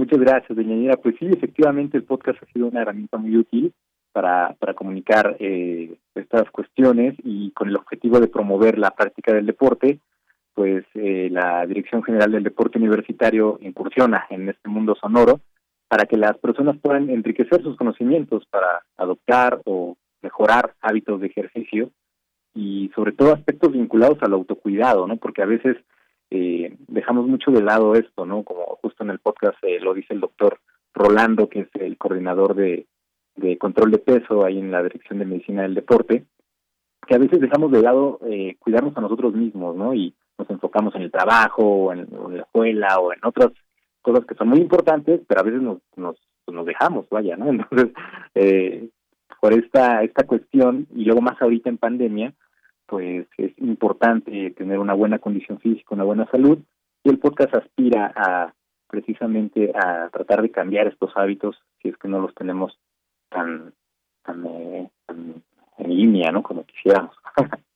Muchas gracias, doña Pues sí, efectivamente el podcast ha sido una herramienta muy útil para, para comunicar eh, estas cuestiones y con el objetivo de promover la práctica del deporte, pues eh, la Dirección General del Deporte Universitario incursiona en este mundo sonoro para que las personas puedan enriquecer sus conocimientos para adoptar o mejorar hábitos de ejercicio y sobre todo aspectos vinculados al autocuidado, ¿no? Porque a veces eh, dejamos mucho de lado esto, ¿no? Como justo en el podcast eh, lo dice el doctor Rolando, que es el coordinador de, de, control de peso ahí en la Dirección de Medicina del Deporte, que a veces dejamos de lado eh, cuidarnos a nosotros mismos, ¿no? Y nos enfocamos en el trabajo, o en, la escuela, o en otras cosas que son muy importantes, pero a veces nos, nos, nos dejamos, vaya, ¿no? Entonces, eh, por esta, esta cuestión, y luego más ahorita en pandemia, pues es importante tener una buena condición física, una buena salud, y el podcast aspira a precisamente a tratar de cambiar estos hábitos si es que no los tenemos tan, eh, tan en línea, ¿no? Como quisiéramos.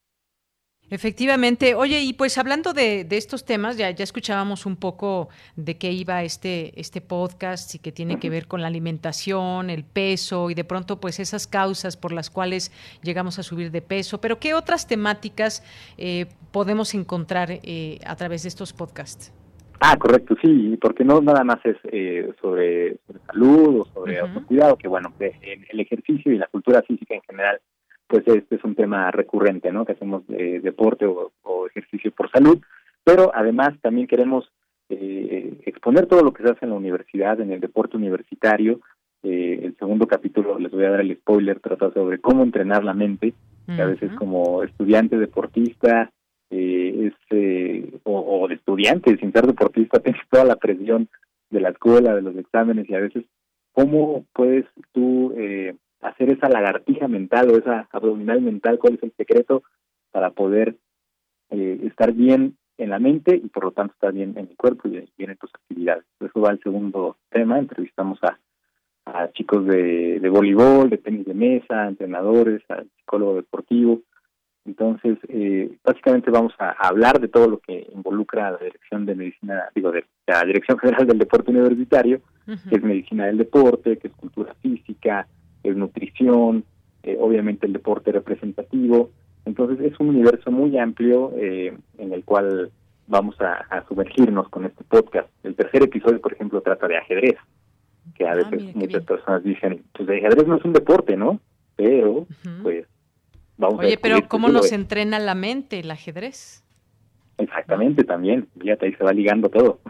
Efectivamente. Oye, y pues hablando de, estos temas, ya, ya escuchábamos un poco de qué iba este, este podcast y que tiene que ver con la alimentación, el peso y de pronto pues esas causas por las cuales llegamos a subir de peso. Pero ¿qué otras temáticas eh, podemos encontrar eh, a través de estos podcasts? Ah, correcto, sí, porque no nada más es eh, sobre, salud o sobre autocuidado, que bueno, el ejercicio y la cultura física en general pues este es un tema recurrente, ¿no? Que hacemos deporte o, ejercicio por salud, pero además también queremos eh, exponer todo lo que se hace en la universidad, en el deporte universitario. Eh, el segundo capítulo, les voy a dar el spoiler, trata sobre cómo entrenar la mente, que a veces como estudiante deportista, eh, es, eh, o, o, de estudiante, sin ser deportista, tienes toda la presión de la escuela, de los exámenes, y a veces, ¿cómo puedes tú eh, hacer esa lagartija mental o esa abdominal mental, cuál es el secreto para poder eh, estar bien en la mente y por lo tanto estar bien en el cuerpo y bien en tus actividades. Eso va al segundo tema, entrevistamos a, a chicos de, de voleibol, de tenis de mesa, entrenadores, al psicólogo deportivo. Entonces, eh, básicamente vamos a, hablar de todo lo que involucra la Dirección de Medicina, digo, de la Dirección General del Deporte Universitario, que es Medicina del Deporte, que es Cultura Física, es nutrición, eh, obviamente el deporte representativo. Entonces es un universo muy amplio eh, en el cual vamos a, sumergirnos con este podcast. El tercer episodio, por ejemplo, trata de ajedrez, que a ah, veces muchas personas dicen, pues el ajedrez no es un deporte, ¿no? Pero, pues, vamos Oye, pero ¿cómo nos entrena la mente el ajedrez? Exactamente, también, fíjate, ahí se va ligando todo.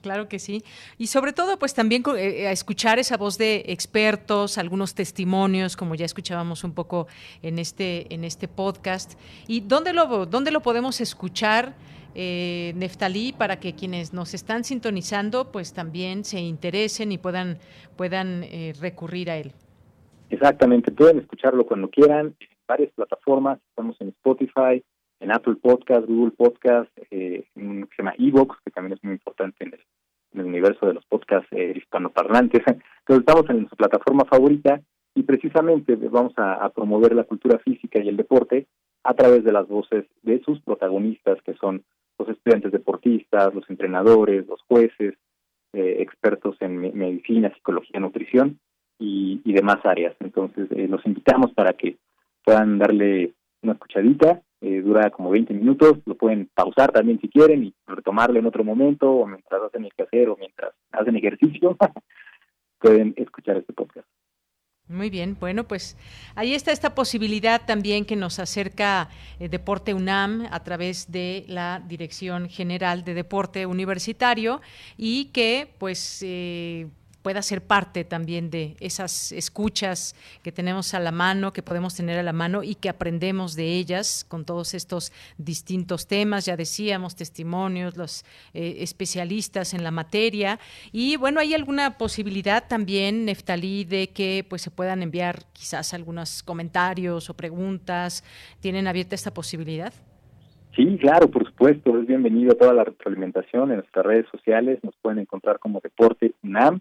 claro que sí. Y sobre todo, pues también eh, a escuchar esa voz de expertos, algunos testimonios, como ya escuchábamos un poco en este, en este podcast. ¿Y dónde lo, dónde lo podemos escuchar, eh, Neftalí, para que quienes nos están sintonizando, pues también se interesen y puedan, puedan eh, recurrir a él? Exactamente, pueden escucharlo cuando quieran, en varias plataformas, estamos en Spotify, Apple Podcast, Google Podcast, eh, que se llama Evox, que también es muy importante en el, universo de los podcasts eh, hispanoparlantes. Entonces estamos en su plataforma favorita y precisamente vamos a, promover la cultura física y el deporte a través de las voces de sus protagonistas, que son los estudiantes deportistas, los entrenadores, los jueces, eh, expertos en medicina, psicología, nutrición y, y demás áreas. Entonces eh, los invitamos para que puedan darle una escuchadita eh, dura como 20 minutos, lo pueden pausar también si quieren y retomarlo en otro momento o mientras hacen el quehacer o mientras hacen ejercicio, pueden escuchar este podcast. Muy bien, bueno, pues ahí está esta posibilidad también que nos acerca eh, Deporte UNAM a través de la Dirección General de Deporte Universitario y que pues... Eh, pueda ser parte también de esas escuchas que tenemos a la mano, que podemos tener a la mano y que aprendemos de ellas con todos estos distintos temas, ya decíamos, testimonios, los eh, especialistas en la materia. Y bueno, ¿hay alguna posibilidad también, Neftalí, de que pues se puedan enviar quizás algunos comentarios o preguntas? ¿Tienen abierta esta posibilidad? Sí, claro, por supuesto, es bienvenido toda la retroalimentación en nuestras redes sociales, nos pueden encontrar como Deporte UNAM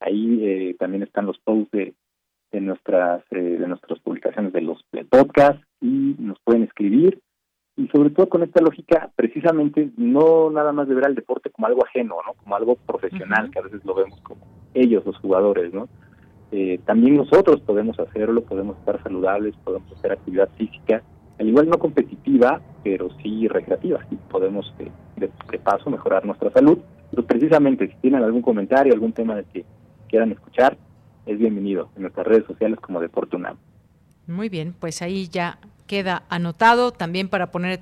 Ahí eh, también están los posts de, de nuestras eh, de nuestras publicaciones de los de podcast y nos pueden escribir. Y sobre todo con esta lógica precisamente no nada más de ver al deporte como algo ajeno no como algo profesional que a veces lo vemos como ellos los jugadores no eh, también nosotros podemos hacerlo podemos estar saludables podemos hacer actividad física al igual no competitiva pero sí recreativa. Y podemos de, de, paso mejorar nuestra salud. Pero precisamente si tienen algún comentario algún tema de que quieran escuchar, es bienvenido en nuestras redes sociales como Deporte UNAM. Muy bien, pues ahí ya queda anotado también para poner,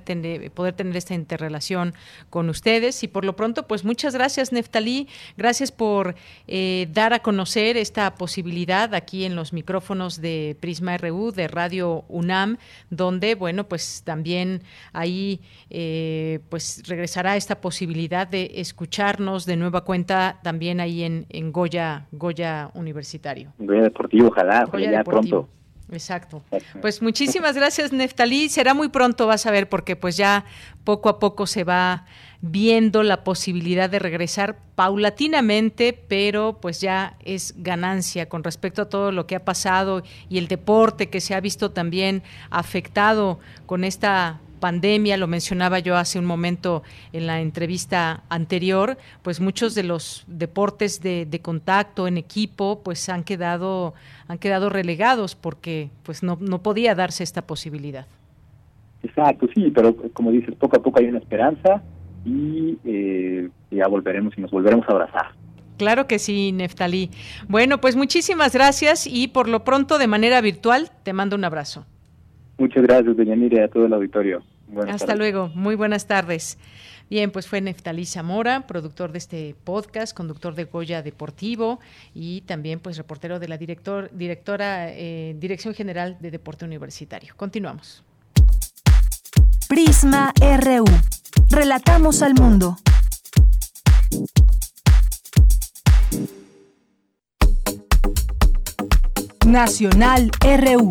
poder tener esta interrelación con ustedes. Y por lo pronto, pues muchas gracias, Neftalí. Gracias por eh, dar a conocer esta posibilidad aquí en los micrófonos de Prisma RU, de Radio UNAM, donde, bueno, pues también ahí eh, pues regresará esta posibilidad de escucharnos de nueva cuenta también ahí en, en Goya, Goya Universitario. Goya Deportivo, ojalá, ojalá ya pronto. Exacto. Pues muchísimas gracias, Neftalí. Será muy pronto, vas a ver, porque pues ya poco a poco se va viendo la posibilidad de regresar paulatinamente, pero pues ya es ganancia con respecto a todo lo que ha pasado y el deporte que se ha visto también afectado con esta pandemia, lo mencionaba yo hace un momento en la entrevista anterior, pues muchos de los deportes de, contacto en equipo pues han quedado, han quedado relegados porque pues no, no podía darse esta posibilidad. Exacto, sí, pero como dices, poco a poco hay una esperanza y eh, ya volveremos y nos volveremos a abrazar. Claro que sí, Neftalí. Bueno, pues muchísimas gracias y por lo pronto de manera virtual te mando un abrazo. Muchas gracias, doña Mire, a todo el auditorio. Hasta luego, muy buenas tardes. Bien, pues fue Neftalí Zamora, productor de este podcast, conductor de Goya Deportivo y también pues reportero de la director, directora eh, Dirección General de Deporte Universitario. Continuamos. Prisma RU. Relatamos al mundo. Nacional RU.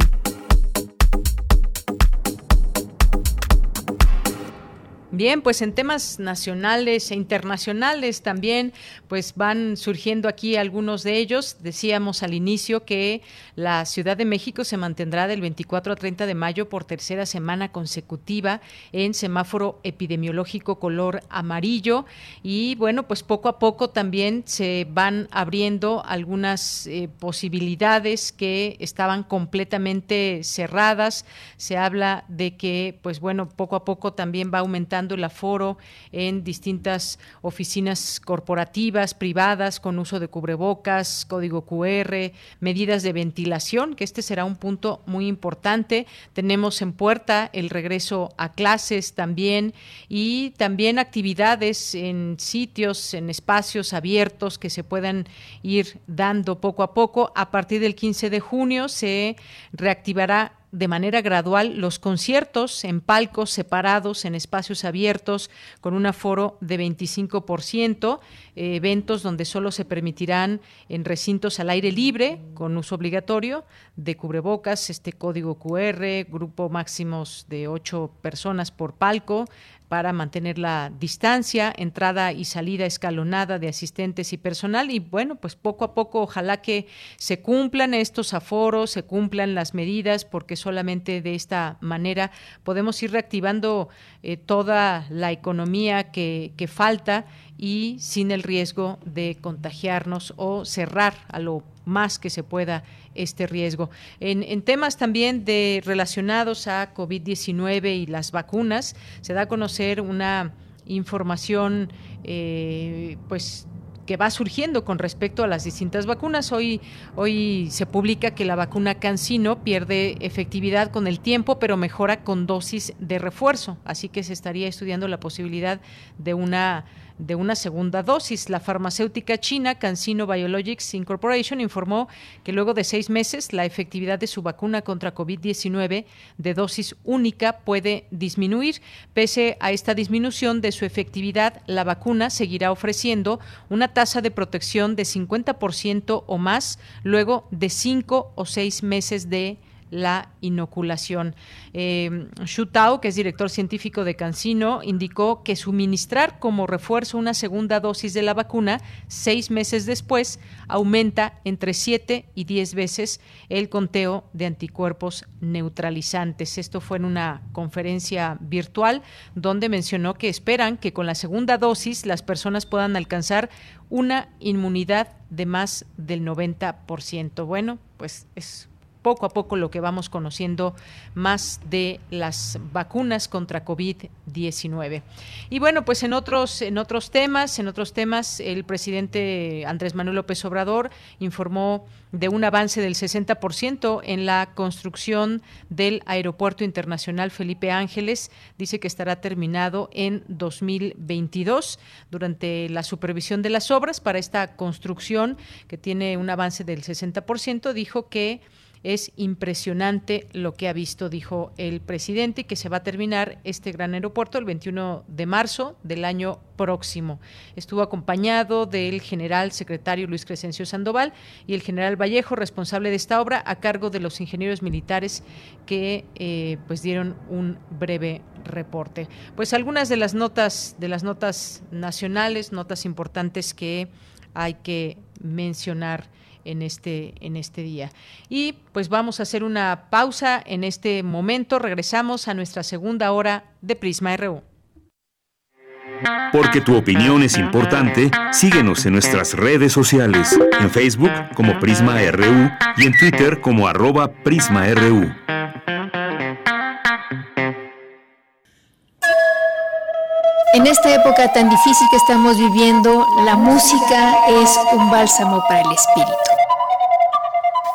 Bien, pues en temas nacionales e internacionales también, pues van surgiendo aquí algunos de ellos. Decíamos al inicio que la Ciudad de México se mantendrá del 24 a 30 de mayo por tercera semana consecutiva en semáforo epidemiológico color amarillo y bueno, pues poco a poco también se van abriendo algunas eh, posibilidades que estaban completamente cerradas. Se habla de que, pues bueno, poco a poco también va aumentando el aforo en distintas oficinas corporativas, privadas, con uso de cubrebocas, código QR, medidas de ventilación, que este será un punto muy importante. Tenemos en puerta el regreso a clases también y también actividades en sitios, en espacios abiertos que se puedan ir dando poco a poco. A partir del 15 de junio se reactivará de manera gradual los conciertos en palcos separados, en espacios abiertos, con un aforo de 25%, eh, eventos donde solo se permitirán en recintos al aire libre, con uso obligatorio de cubrebocas, este código QR, grupo máximos de ocho personas por palco, para mantener la distancia, entrada y salida escalonada de asistentes y personal. Y bueno, pues poco a poco ojalá que se cumplan estos aforos, se cumplan las medidas porque solamente de esta manera podemos ir reactivando eh, toda la economía que, que falta y sin el riesgo de contagiarnos o cerrar a lo más que se pueda este riesgo. En, temas también de relacionados a COVID-19 y las vacunas, se da a conocer una información eh, pues que va surgiendo con respecto a las distintas vacunas. Hoy, hoy se publica que la vacuna Cancino pierde efectividad con el tiempo, pero mejora con dosis de refuerzo. Así que se estaría estudiando la posibilidad de una de una segunda dosis. La farmacéutica china CanSino Biologics Incorporation informó que luego de seis meses la efectividad de su vacuna contra COVID-19 de dosis única puede disminuir. Pese a esta disminución de su efectividad, la vacuna seguirá ofreciendo una tasa de protección de 50% o más luego de cinco o seis meses de la inoculación. Eh, Xu Tao, que es director científico de Cancino, indicó que suministrar como refuerzo una segunda dosis de la vacuna seis meses después aumenta entre siete y diez veces el conteo de anticuerpos neutralizantes. Esto fue en una conferencia virtual donde mencionó que esperan que con la segunda dosis las personas puedan alcanzar una inmunidad de más del 90%. Bueno, pues es poco a poco lo que vamos conociendo más de las vacunas contra COVID-19. Y bueno, pues en otros en otros temas, en otros temas el presidente Andrés Manuel López Obrador informó de un avance del 60% en la construcción del Aeropuerto Internacional Felipe Ángeles. Dice que estará terminado en 2022 durante la supervisión de las obras para esta construcción que tiene un avance del 60%. Dijo que es impresionante lo que ha visto, dijo el presidente, y que se va a terminar este gran aeropuerto el 21 de marzo del año próximo. Estuvo acompañado del general secretario Luis Crescencio Sandoval y el general Vallejo, responsable de esta obra, a cargo de los ingenieros militares que eh, pues dieron un breve reporte. Pues algunas de las notas de las notas nacionales, notas importantes que hay que mencionar en este, en este día. Y pues vamos a hacer una pausa en este momento. Regresamos a nuestra segunda hora de Prisma RU. Porque tu opinión es importante, síguenos en nuestras redes sociales, en Facebook como Prisma RU y en Twitter como arroba PrismaRU. En esta época tan difícil que estamos viviendo, la música es un bálsamo para el espíritu.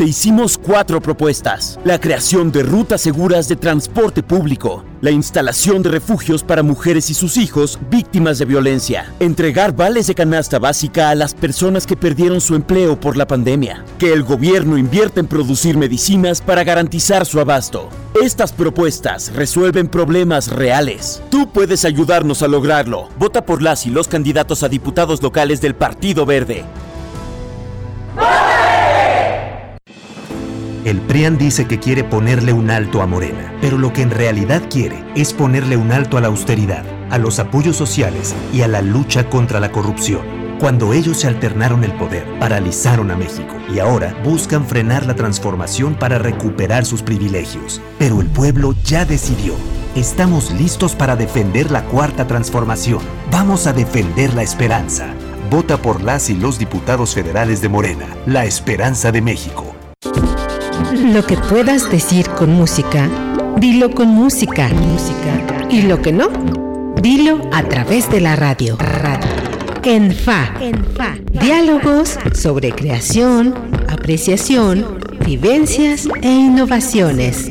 Te hicimos cuatro propuestas. La creación de rutas seguras de transporte público, la instalación de refugios para mujeres y sus hijos víctimas de violencia, entregar vales de canasta básica a las personas que perdieron su empleo por la pandemia, que el gobierno invierta en producir medicinas para garantizar su abasto. Estas propuestas resuelven problemas reales. Tú puedes ayudarnos a lograrlo. Vota por las y los candidatos a diputados locales del Partido Verde. El PRIAN dice que quiere ponerle un alto a Morena, pero lo que en realidad quiere es ponerle un alto a la austeridad, a los apoyos sociales y a la lucha contra la corrupción. Cuando ellos se alternaron el poder, paralizaron a México y ahora buscan frenar la transformación para recuperar sus privilegios. Pero el pueblo ya decidió. Estamos listos para defender la cuarta transformación. Vamos a defender la esperanza. Vota por las y los diputados federales de Morena, la esperanza de México. Lo que puedas decir con música, dilo con música. música. Y lo que no, dilo a través de la radio. En FA. En FA. Diálogos sobre creación, apreciación, vivencias e innovaciones.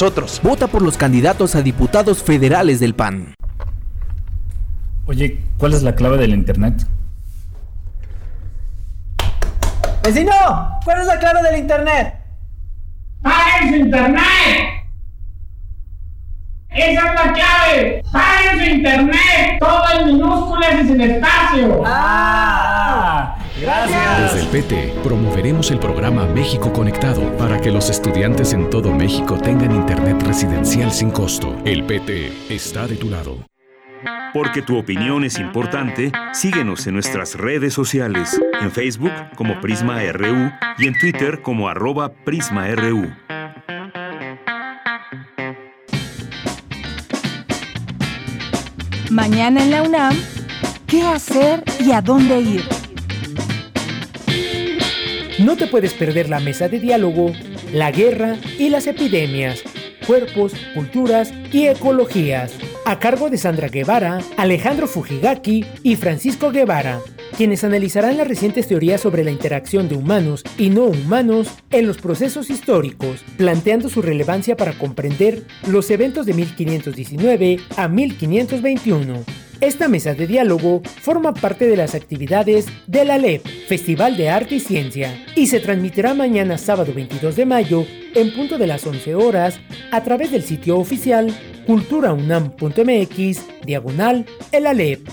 Vota por los candidatos a diputados federales del PAN. Oye, ¿cuál es la clave del internet? ¡Vecino! ¿Cuál es la clave del internet? ¡Paguen su internet! ¡Esa es la clave! ¡Paguen su internet! Todo en minúsculas y sin espacio. ¡Ah! Gracias. Desde el PT promoveremos el programa México Conectado para que los estudiantes en todo México tengan internet residencial sin costo. El PT está de tu lado. Porque tu opinión es importante, síguenos en nuestras redes sociales, en Facebook como Prisma RU y en Twitter como arroba PrismaRU. Mañana en la UNAM, ¿qué hacer y a dónde ir? No te puedes perder la mesa de diálogo, la guerra y las epidemias, cuerpos, culturas y ecologías a cargo de Sandra Guevara, Alejandro Fujigaki y Francisco Guevara, quienes analizarán las recientes teorías sobre la interacción de humanos y no humanos en los procesos históricos, planteando su relevancia para comprender los eventos de 1519 a 1521. Esta mesa de diálogo forma parte de las actividades de la LEP, Festival de Arte y Ciencia, y se transmitirá mañana sábado 22 de mayo en punto de las 11 horas a través del sitio oficial culturaunam.mx, diagonal, el Alep.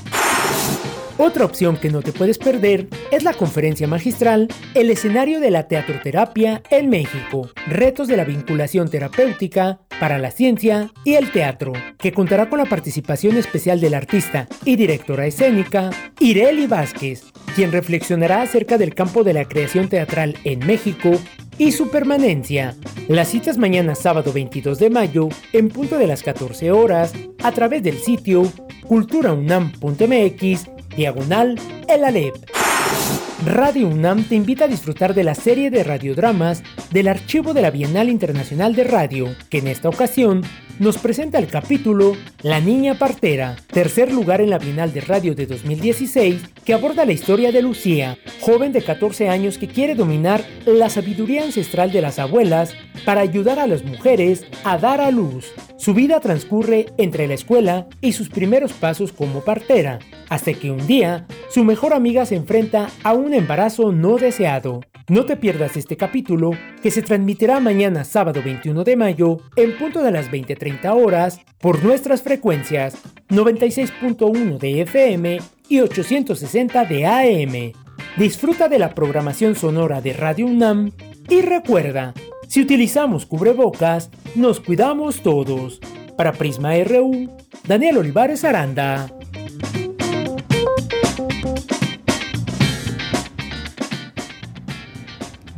Otra opción que no te puedes perder es la conferencia magistral El escenario de la teatroterapia en México, retos de la vinculación terapéutica para la ciencia y el teatro, que contará con la participación especial del artista y directora escénica Ireli Vázquez, quien reflexionará acerca del campo de la creación teatral en México y su permanencia. Las citas mañana sábado 22 de mayo en punto de las 14 horas a través del sitio culturaunam.mx diagonal el Alep. Radio UNAM te invita a disfrutar de la serie de radiodramas del archivo de la Bienal Internacional de Radio, que en esta ocasión nos presenta el capítulo La Niña Partera, tercer lugar en la Bienal de Radio de 2016, que aborda la historia de Lucía, joven de 14 años que quiere dominar la sabiduría ancestral de las abuelas para ayudar a las mujeres a dar a luz. Su vida transcurre entre la escuela y sus primeros pasos como partera, hasta que un día su mejor amiga se enfrenta a un embarazo no deseado. No te pierdas este capítulo que se transmitirá mañana sábado 21 de mayo en punto de las 20:30 horas por nuestras frecuencias 96.1 de FM y 860 de AM. Disfruta de la programación sonora de Radio UNAM y recuerda, si utilizamos cubrebocas, nos cuidamos todos. Para Prisma RU, Daniel Olivares Aranda.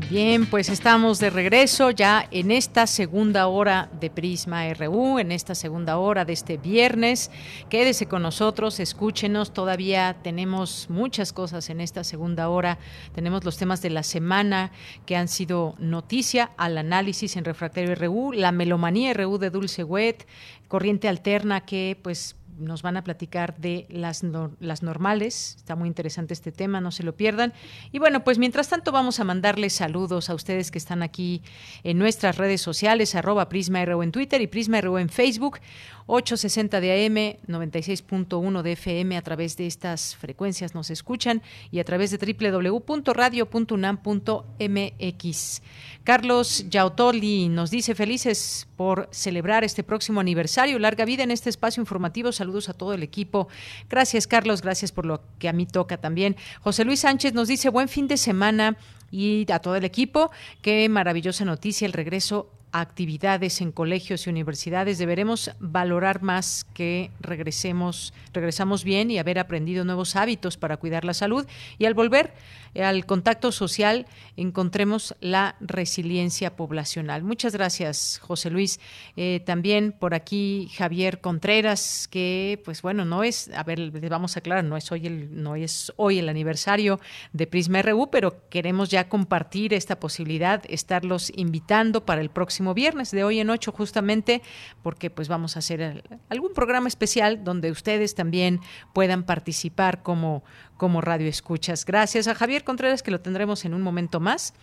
Bien, pues estamos de regreso ya en esta segunda hora de Prisma RU, en esta segunda hora de este viernes. Quédese con nosotros, escúchenos, todavía tenemos muchas cosas en esta segunda hora. Tenemos los temas de la semana que han sido noticia al análisis en Refractario RU, la melomanía RU de Dulce Wet, corriente alterna que pues nos van a platicar de las, las normales. Está muy interesante este tema, no se lo pierdan. Y bueno, pues mientras tanto vamos a mandarles saludos a ustedes que están aquí en nuestras redes sociales, arroba Prisma en Twitter y Prisma en Facebook. 860 de AM, 96.1 de FM a través de estas frecuencias nos escuchan y a través de www.radio.unam.mx. Carlos Yautoli nos dice felices por celebrar este próximo aniversario. Larga vida en este espacio informativo. Saludos a todo el equipo. Gracias, Carlos. Gracias por lo que a mí toca también. José Luis Sánchez nos dice buen fin de semana y a todo el equipo. Qué maravillosa noticia el regreso actividades en colegios y universidades, deberemos valorar más que regresemos, regresamos bien y haber aprendido nuevos hábitos para cuidar la salud y al volver al contacto social encontremos la resiliencia poblacional. Muchas gracias, José Luis. Eh, también por aquí Javier Contreras, que pues bueno, no es, a ver, les vamos a aclarar, no es hoy el, no es hoy el aniversario de Prisma RU, pero queremos ya compartir esta posibilidad, estarlos invitando para el próximo viernes, de hoy en ocho justamente, porque pues vamos a hacer algún programa especial donde ustedes también puedan participar como como radio escuchas. Gracias a Javier Contreras, que lo tendremos en un momento más.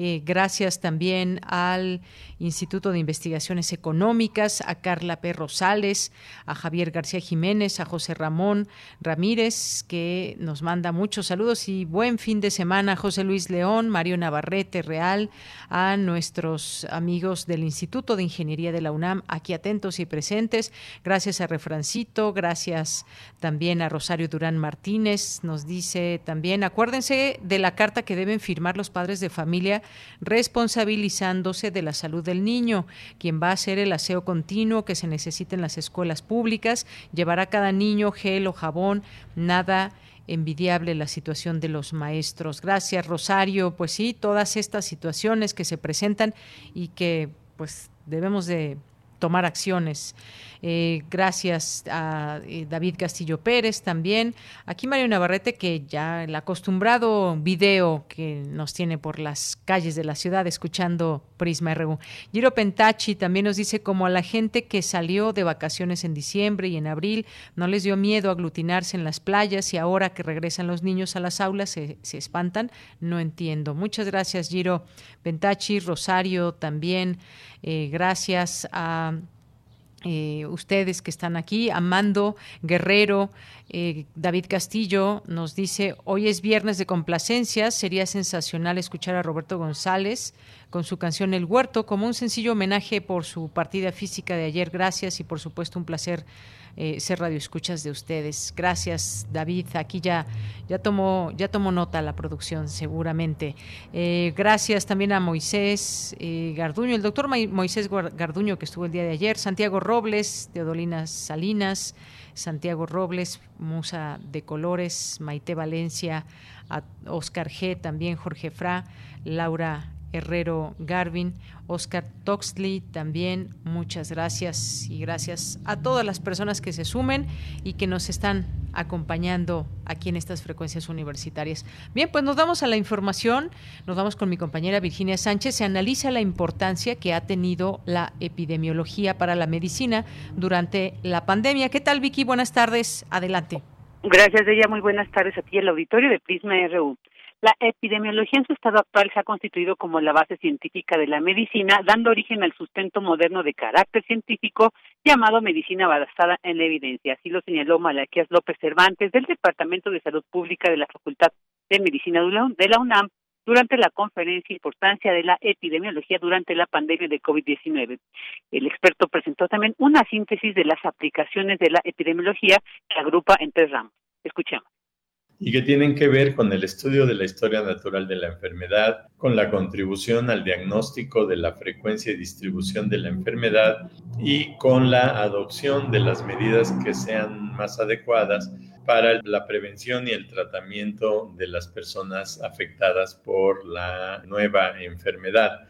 Eh, gracias también al Instituto de Investigaciones Económicas, a Carla P. Rosales, a Javier García Jiménez, a José Ramón Ramírez, que nos manda muchos saludos y buen fin de semana, José Luis León, Mario Navarrete Real, a nuestros amigos del Instituto de Ingeniería de la UNAM, aquí atentos y presentes. Gracias a Refrancito, gracias también a Rosario Durán Martínez, nos dice también, acuérdense de la carta que deben firmar los padres de familia responsabilizándose de la salud del niño, quien va a hacer el aseo continuo que se necesita en las escuelas públicas, llevará a cada niño gel o jabón, nada envidiable la situación de los maestros. Gracias, Rosario. Pues sí, todas estas situaciones que se presentan y que pues debemos de tomar acciones. Eh, gracias a eh, David Castillo Pérez también. Aquí Mario Navarrete, que ya el acostumbrado video que nos tiene por las calles de la ciudad escuchando Prisma RU. Giro Pentachi también nos dice como a la gente que salió de vacaciones en diciembre y en abril no les dio miedo aglutinarse en las playas y ahora que regresan los niños a las aulas se, se espantan. No entiendo. Muchas gracias Giro Pentachi, Rosario también. Eh, gracias a eh, ustedes que están aquí, Amando Guerrero, eh, David Castillo nos dice, hoy es viernes de complacencias, sería sensacional escuchar a Roberto González con su canción El Huerto como un sencillo homenaje por su partida física de ayer. Gracias y por supuesto un placer eh, ser radioescuchas de ustedes. Gracias, David. Aquí ya, ya tomó, ya nota la producción, seguramente. Eh, gracias también a Moisés eh, Garduño, el doctor Moisés Garduño, que estuvo el día de ayer, Santiago Robles, Teodolina Salinas, Santiago Robles, Musa de Colores, Maite Valencia, Oscar G, también Jorge Fra, Laura Herrero Garvin, Oscar Toxley también, muchas gracias y gracias a todas las personas que se sumen y que nos están acompañando aquí en estas frecuencias universitarias. Bien, pues nos vamos a la información, nos vamos con mi compañera Virginia Sánchez, se analiza la importancia que ha tenido la epidemiología para la medicina durante la pandemia. ¿Qué tal Vicky? Buenas tardes, adelante. Gracias, ella. Muy buenas tardes a ti, el auditorio de Prisma RU. La epidemiología en su estado actual se ha constituido como la base científica de la medicina, dando origen al sustento moderno de carácter científico llamado medicina basada en la evidencia. Así lo señaló Malaquías López Cervantes del Departamento de Salud Pública de la Facultad de Medicina de la UNAM durante la conferencia Importancia de la Epidemiología durante la pandemia de COVID-19. El experto presentó también una síntesis de las aplicaciones de la epidemiología que agrupa en tres ramos. Escuchemos y que tienen que ver con el estudio de la historia natural de la enfermedad, con la contribución al diagnóstico de la frecuencia y distribución de la enfermedad y con la adopción de las medidas que sean más adecuadas para la prevención y el tratamiento de las personas afectadas por la nueva enfermedad.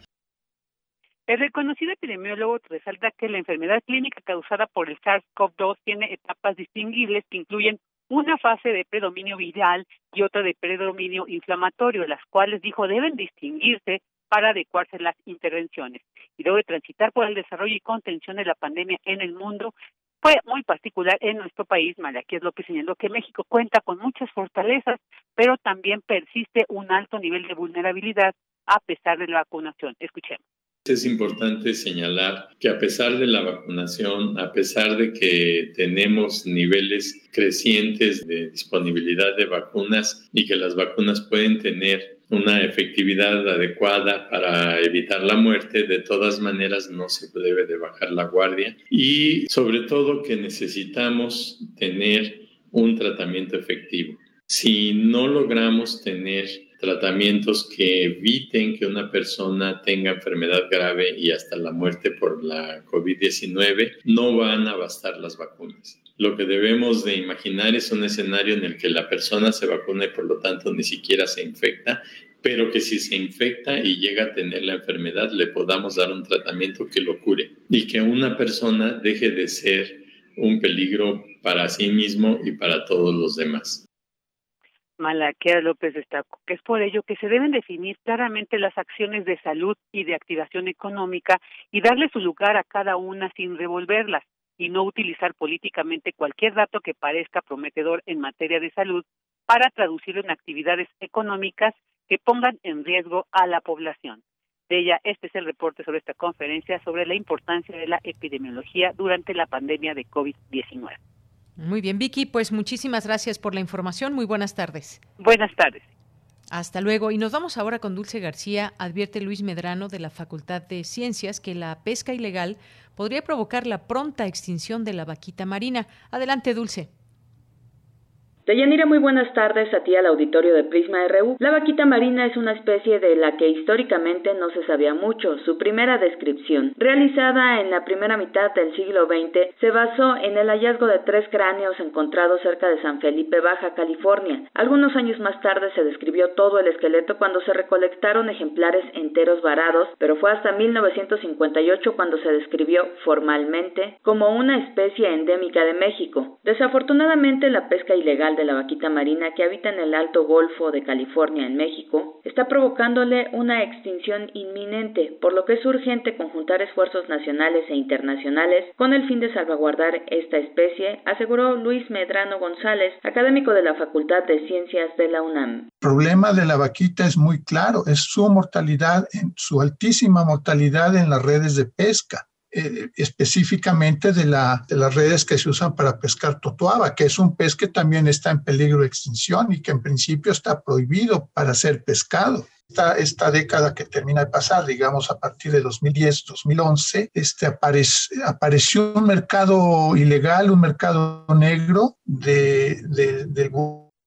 El reconocido epidemiólogo resalta que la enfermedad clínica causada por el SARS-CoV-2 tiene etapas distinguibles que incluyen una fase de predominio viral y otra de predominio inflamatorio, las cuales dijo deben distinguirse para adecuarse las intervenciones. Y luego de transitar por el desarrollo y contención de la pandemia en el mundo, fue muy particular en nuestro país. lo que señaló que México cuenta con muchas fortalezas, pero también persiste un alto nivel de vulnerabilidad a pesar de la vacunación. Escuchemos. Es importante señalar que a pesar de la vacunación, a pesar de que tenemos niveles crecientes de disponibilidad de vacunas y que las vacunas pueden tener una efectividad adecuada para evitar la muerte, de todas maneras no se debe de bajar la guardia y sobre todo que necesitamos tener un tratamiento efectivo. Si no logramos tener tratamientos que eviten que una persona tenga enfermedad grave y hasta la muerte por la COVID-19, no van a bastar las vacunas. Lo que debemos de imaginar es un escenario en el que la persona se vacuna y por lo tanto ni siquiera se infecta, pero que si se infecta y llega a tener la enfermedad le podamos dar un tratamiento que lo cure y que una persona deje de ser un peligro para sí mismo y para todos los demás. Malaquea López destacó que es por ello que se deben definir claramente las acciones de salud y de activación económica y darle su lugar a cada una sin revolverlas y no utilizar políticamente cualquier dato que parezca prometedor en materia de salud para traducirlo en actividades económicas que pongan en riesgo a la población. De ella, este es el reporte sobre esta conferencia sobre la importancia de la epidemiología durante la pandemia de COVID-19. Muy bien, Vicky, pues muchísimas gracias por la información. Muy buenas tardes. Buenas tardes. Hasta luego. Y nos vamos ahora con Dulce García. Advierte Luis Medrano de la Facultad de Ciencias que la pesca ilegal podría provocar la pronta extinción de la vaquita marina. Adelante, Dulce. Deyanira, muy buenas tardes a ti al auditorio de Prisma RU. La vaquita marina es una especie de la que históricamente no se sabía mucho. Su primera descripción, realizada en la primera mitad del siglo XX, se basó en el hallazgo de tres cráneos encontrados cerca de San Felipe, Baja California. Algunos años más tarde se describió todo el esqueleto cuando se recolectaron ejemplares enteros varados, pero fue hasta 1958 cuando se describió formalmente como una especie endémica de México. Desafortunadamente, la pesca ilegal de la vaquita marina que habita en el Alto Golfo de California, en México, está provocándole una extinción inminente, por lo que es urgente conjuntar esfuerzos nacionales e internacionales con el fin de salvaguardar esta especie, aseguró Luis Medrano González, académico de la Facultad de Ciencias de la UNAM. El problema de la vaquita es muy claro, es su mortalidad, su altísima mortalidad en las redes de pesca. Eh, específicamente de, la, de las redes que se usan para pescar totuaba, que es un pez que también está en peligro de extinción y que en principio está prohibido para ser pescado. Esta, esta, década que termina de pasar, digamos a partir de 2010-2011, este apareció un mercado ilegal, un mercado negro de, de,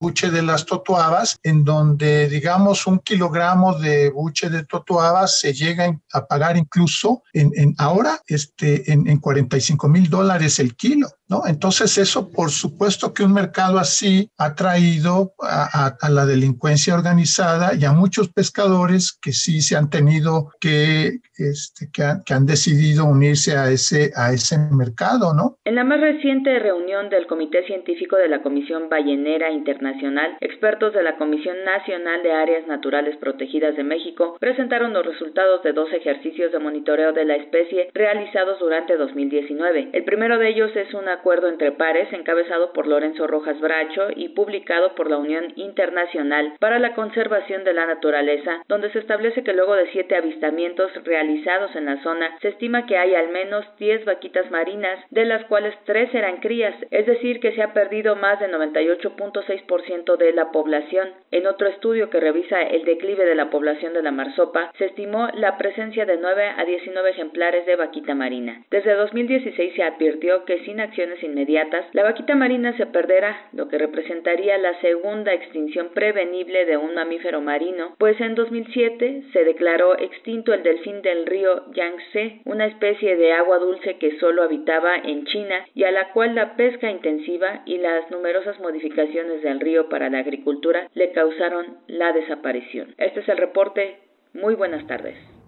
buche de las totuabas, en donde, digamos, un kilogramo de buche de totuabas se llega a pagar incluso en, en ahora este, en, en 45 mil dólares el kilo. ¿No? Entonces eso, por supuesto que un mercado así ha traído a, la delincuencia organizada y a muchos pescadores que sí se han tenido que, este, que, han, que han decidido unirse a ese, a ese mercado, ¿no? En la más reciente reunión del Comité Científico de la Comisión Ballenera Internacional, expertos de la Comisión Nacional de Áreas Naturales Protegidas de México presentaron los resultados de dos ejercicios de monitoreo de la especie realizados durante 2019. El primero de ellos es una acuerdo entre pares encabezado por Lorenzo Rojas Bracho y publicado por la Unión Internacional para la Conservación de la Naturaleza, donde se establece que luego de siete avistamientos realizados en la zona, se estima que hay al menos 10 vaquitas marinas, de las cuales tres eran crías, es decir, que se ha perdido más del 98.6% de la población. En otro estudio que revisa el declive de la población de la marsopa, se estimó la presencia de 9 a 19 ejemplares de vaquita marina. Desde 2016 se advirtió que sin inmediatas, la vaquita marina se perderá, lo que representaría la segunda extinción prevenible de un mamífero marino, pues en 2007 se declaró extinto el delfín del río Yangtze, una especie de agua dulce que solo habitaba en China y a la cual la pesca intensiva y las numerosas modificaciones del río para la agricultura le causaron la desaparición. Este es el reporte. Muy buenas tardes.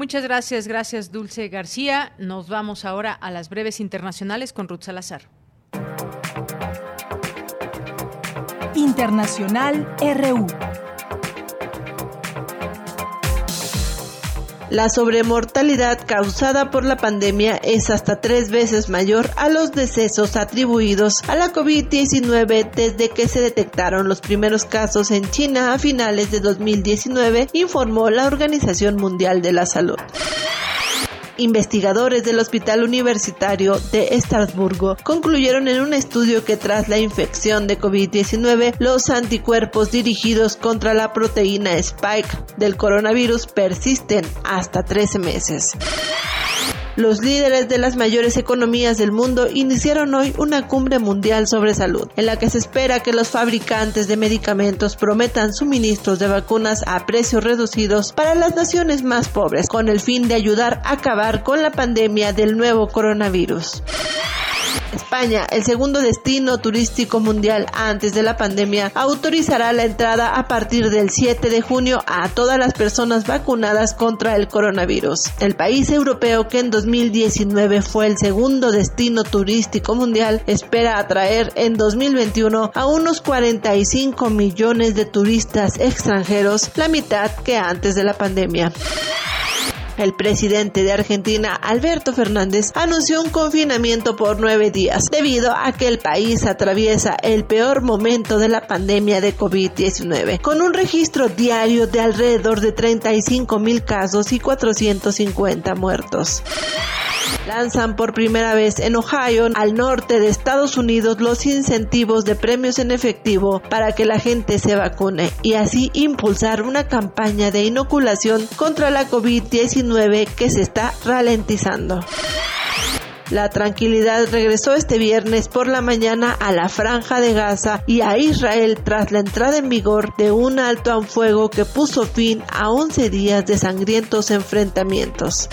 Muchas gracias, gracias Dulce García. Nos vamos ahora a las breves internacionales con Ruth Salazar. Internacional RU. La sobremortalidad causada por la pandemia es hasta tres veces mayor a los decesos atribuidos a la COVID-19 desde que se detectaron los primeros casos en China a finales de 2019, informó la Organización Mundial de la Salud. Investigadores del Hospital Universitario de Estrasburgo concluyeron en un estudio que tras la infección de COVID-19, los anticuerpos dirigidos contra la proteína Spike del coronavirus persisten hasta 13 meses. Los líderes de las mayores economías del mundo iniciaron hoy una cumbre mundial sobre salud, en la que se espera que los fabricantes de medicamentos prometan suministros de vacunas a precios reducidos para las naciones más pobres, con el fin de ayudar a acabar con la pandemia del nuevo coronavirus. España, el segundo destino turístico mundial antes de la pandemia, autorizará la entrada a partir del 7 de junio a todas las personas vacunadas contra el coronavirus. El país europeo que en 2019 fue el segundo destino turístico mundial espera atraer en 2021 a unos 45 millones de turistas extranjeros, la mitad que antes de la pandemia. El presidente de Argentina, Alberto Fernández, anunció un confinamiento por nueve días debido a que el país atraviesa el peor momento de la pandemia de COVID-19, con un registro diario de alrededor de 35 mil casos y 450 muertos. Lanzan por primera vez en Ohio, al norte de Estados Unidos, los incentivos de premios en efectivo para que la gente se vacune y así impulsar una campaña de inoculación contra la COVID-19 que se está ralentizando. La tranquilidad regresó este viernes por la mañana a la franja de Gaza y a Israel tras la entrada en vigor de un alto a fuego que puso fin a 11 días de sangrientos enfrentamientos.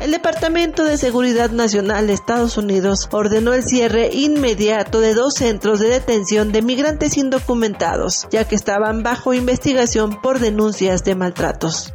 El Departamento de Seguridad Nacional de Estados Unidos ordenó el cierre inmediato de dos centros de detención de migrantes indocumentados, ya que estaban bajo investigación por denuncias de maltratos.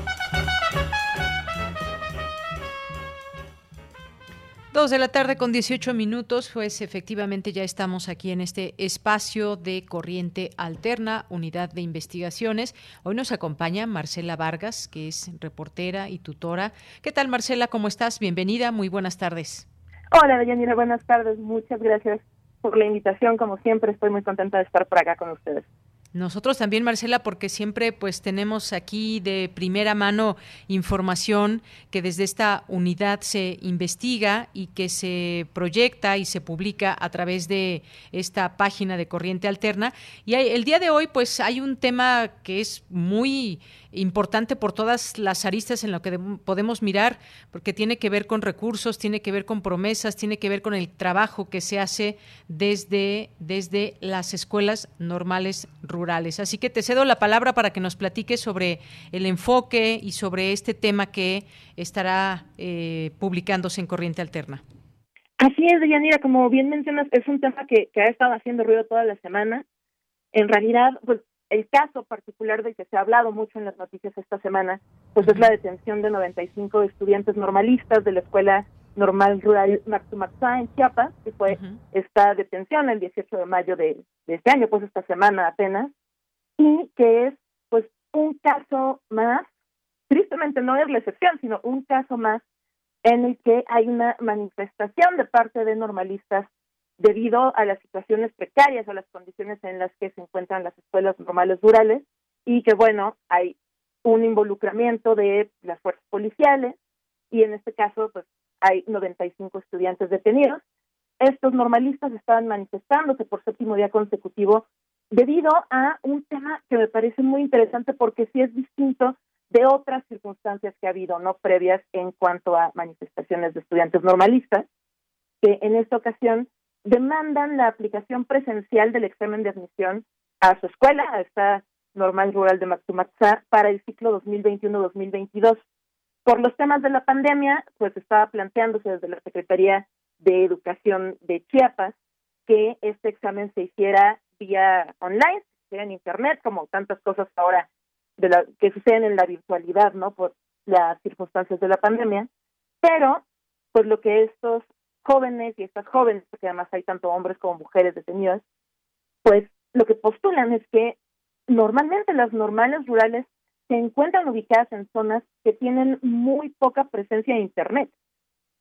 Dos de la tarde con 18 minutos, pues efectivamente ya estamos aquí en este espacio de Corriente Alterna, unidad de investigaciones. Hoy nos acompaña Marcela Vargas, que es reportera y tutora. ¿Qué tal Marcela? ¿Cómo estás? Bienvenida, muy buenas tardes. Hola, Deyanira, buenas tardes. Muchas gracias por la invitación. Como siempre, estoy muy contenta de estar por acá con ustedes. Nosotros también, Marcela, porque siempre pues tenemos aquí de primera mano información que desde esta unidad se investiga y que se proyecta y se publica a través de esta página de Corriente Alterna. Y el día de hoy pues hay un tema que es muy importante por todas las aristas en lo que podemos mirar, porque tiene que ver con recursos, tiene que ver con promesas, tiene que ver con el trabajo que se hace desde, desde las escuelas normales rurales. Así que te cedo la palabra para que nos platiques sobre el enfoque y sobre este tema que estará eh, publicándose en Corriente Alterna. Así es, Deyanira, como bien mencionas, es un tema que, que ha estado haciendo ruido toda la semana. En realidad, pues el caso particular del que se ha hablado mucho en las noticias esta semana, pues es la detención de 95 estudiantes normalistas de la Escuela Normal Rural Maxumaxá en Chiapas, que fue esta detención el 18 de mayo de, este año, pues esta semana apenas, y que es pues un caso más, tristemente no es la excepción, sino un caso más en el que hay una manifestación de parte de normalistas debido a las situaciones precarias o las condiciones en las que se encuentran las escuelas normales rurales y que bueno, hay un involucramiento de las fuerzas policiales y en este caso pues hay 95 estudiantes detenidos. Estos normalistas estaban manifestándose por séptimo día consecutivo debido a un tema que me parece muy interesante porque sí es distinto de otras circunstancias que ha habido no previas en cuanto a manifestaciones de estudiantes normalistas, que en esta ocasión demandan la aplicación presencial del examen de admisión a su escuela, a esta normal rural de Maxumaxá, para el ciclo 2021-2022. Por los temas de la pandemia, pues estaba planteándose desde la Secretaría de Educación de Chiapas que este examen se hiciera vía online, en Internet, como tantas cosas ahora de la, que suceden en la virtualidad, ¿no? Por las circunstancias de la pandemia. Pero, pues lo que estos jóvenes y estas jóvenes, porque además hay tanto hombres como mujeres detenidas, pues lo que postulan es que normalmente las normales rurales se encuentran ubicadas en zonas que tienen muy poca presencia de Internet.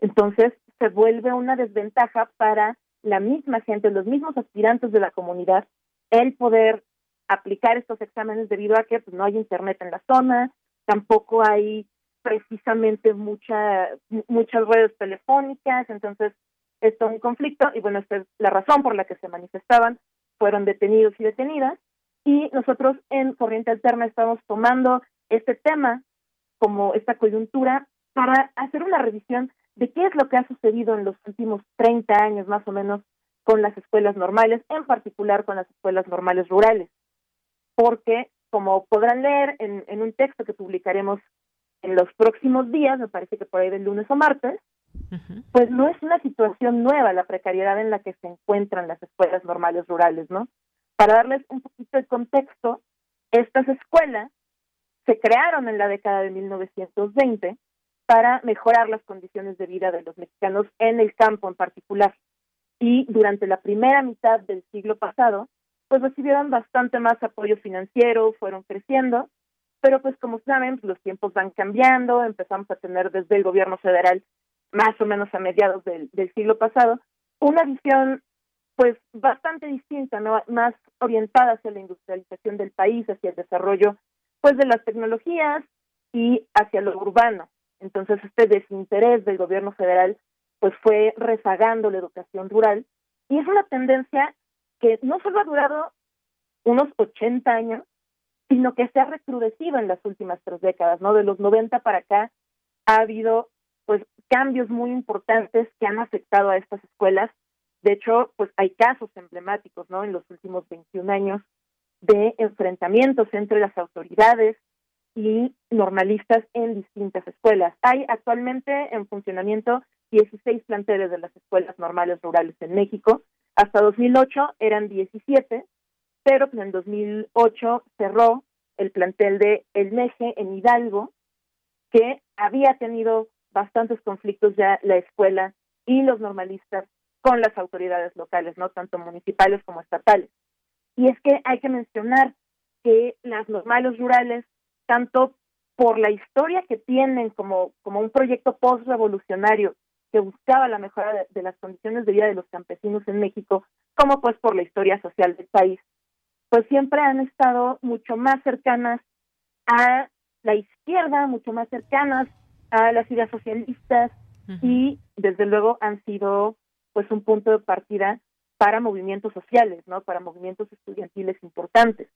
Entonces se vuelve una desventaja para la misma gente, los mismos aspirantes de la comunidad, el poder aplicar estos exámenes debido a que pues, no hay Internet en la zona, tampoco hay precisamente mucha, muchas redes telefónicas, entonces esto es un conflicto y bueno, esta es la razón por la que se manifestaban, fueron detenidos y detenidas y nosotros en Corriente Alterna estamos tomando este tema como esta coyuntura para hacer una revisión de qué es lo que ha sucedido en los últimos 30 años más o menos con las escuelas normales, en particular con las escuelas normales rurales. Porque, como podrán leer en, en un texto que publicaremos en los próximos días, me parece que por ahí del lunes o martes, pues no es una situación nueva la precariedad en la que se encuentran las escuelas normales rurales, ¿no? Para darles un poquito de contexto, estas escuelas se crearon en la década de 1920 para mejorar las condiciones de vida de los mexicanos en el campo en particular. Y durante la primera mitad del siglo pasado, pues recibieron bastante más apoyo financiero, fueron creciendo, pero pues como saben, los tiempos van cambiando, empezamos a tener desde el gobierno federal más o menos a mediados del, siglo pasado, una visión pues bastante distinta, ¿no? más orientada hacia la industrialización del país, hacia el desarrollo pues de las tecnologías y hacia lo urbano. Entonces este desinterés del gobierno federal pues fue rezagando la educación rural y es una tendencia que no solo ha durado unos 80 años, sino que se ha recrudecido en las últimas tres décadas, ¿no? De los 90 para acá ha habido pues cambios muy importantes que han afectado a estas escuelas. De hecho, pues hay casos emblemáticos, ¿no? En los últimos 21 años de enfrentamientos entre las autoridades y normalistas en distintas escuelas. Hay actualmente en funcionamiento 16 planteles de las escuelas normales rurales en México. Hasta 2008 eran 17, pero en 2008 cerró el plantel de El Meje en Hidalgo, que había tenido bastantes conflictos ya la escuela y los normalistas con las autoridades locales, no tanto municipales como estatales. Y es que hay que mencionar que las normales rurales, tanto por la historia que tienen como, como un proyecto post-revolucionario que buscaba la mejora de, de, las condiciones de vida de los campesinos en México, como pues por la historia social del país, pues siempre han estado mucho más cercanas a la izquierda, mucho más cercanas a las ideas socialistas y desde luego han sido pues un punto de partida para movimientos sociales, ¿no? Para movimientos estudiantiles importantes.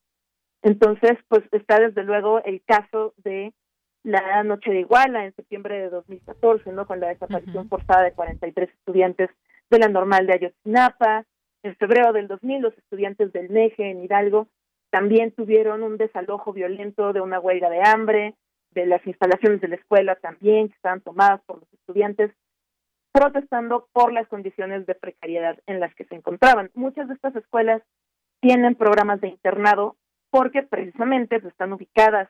Entonces, pues está desde luego el caso de la Noche de Iguala en septiembre de 2014, ¿no? Con la desaparición forzada de 43 estudiantes de la normal de Ayotzinapa, en febrero del 2000, los estudiantes del NEGE en Hidalgo también tuvieron un desalojo violento de una huelga de hambre, de las instalaciones de la escuela también, que estaban tomadas por los estudiantes, protestando por las condiciones de precariedad en las que se encontraban. Muchas de estas escuelas tienen programas de internado porque precisamente pues, están ubicadas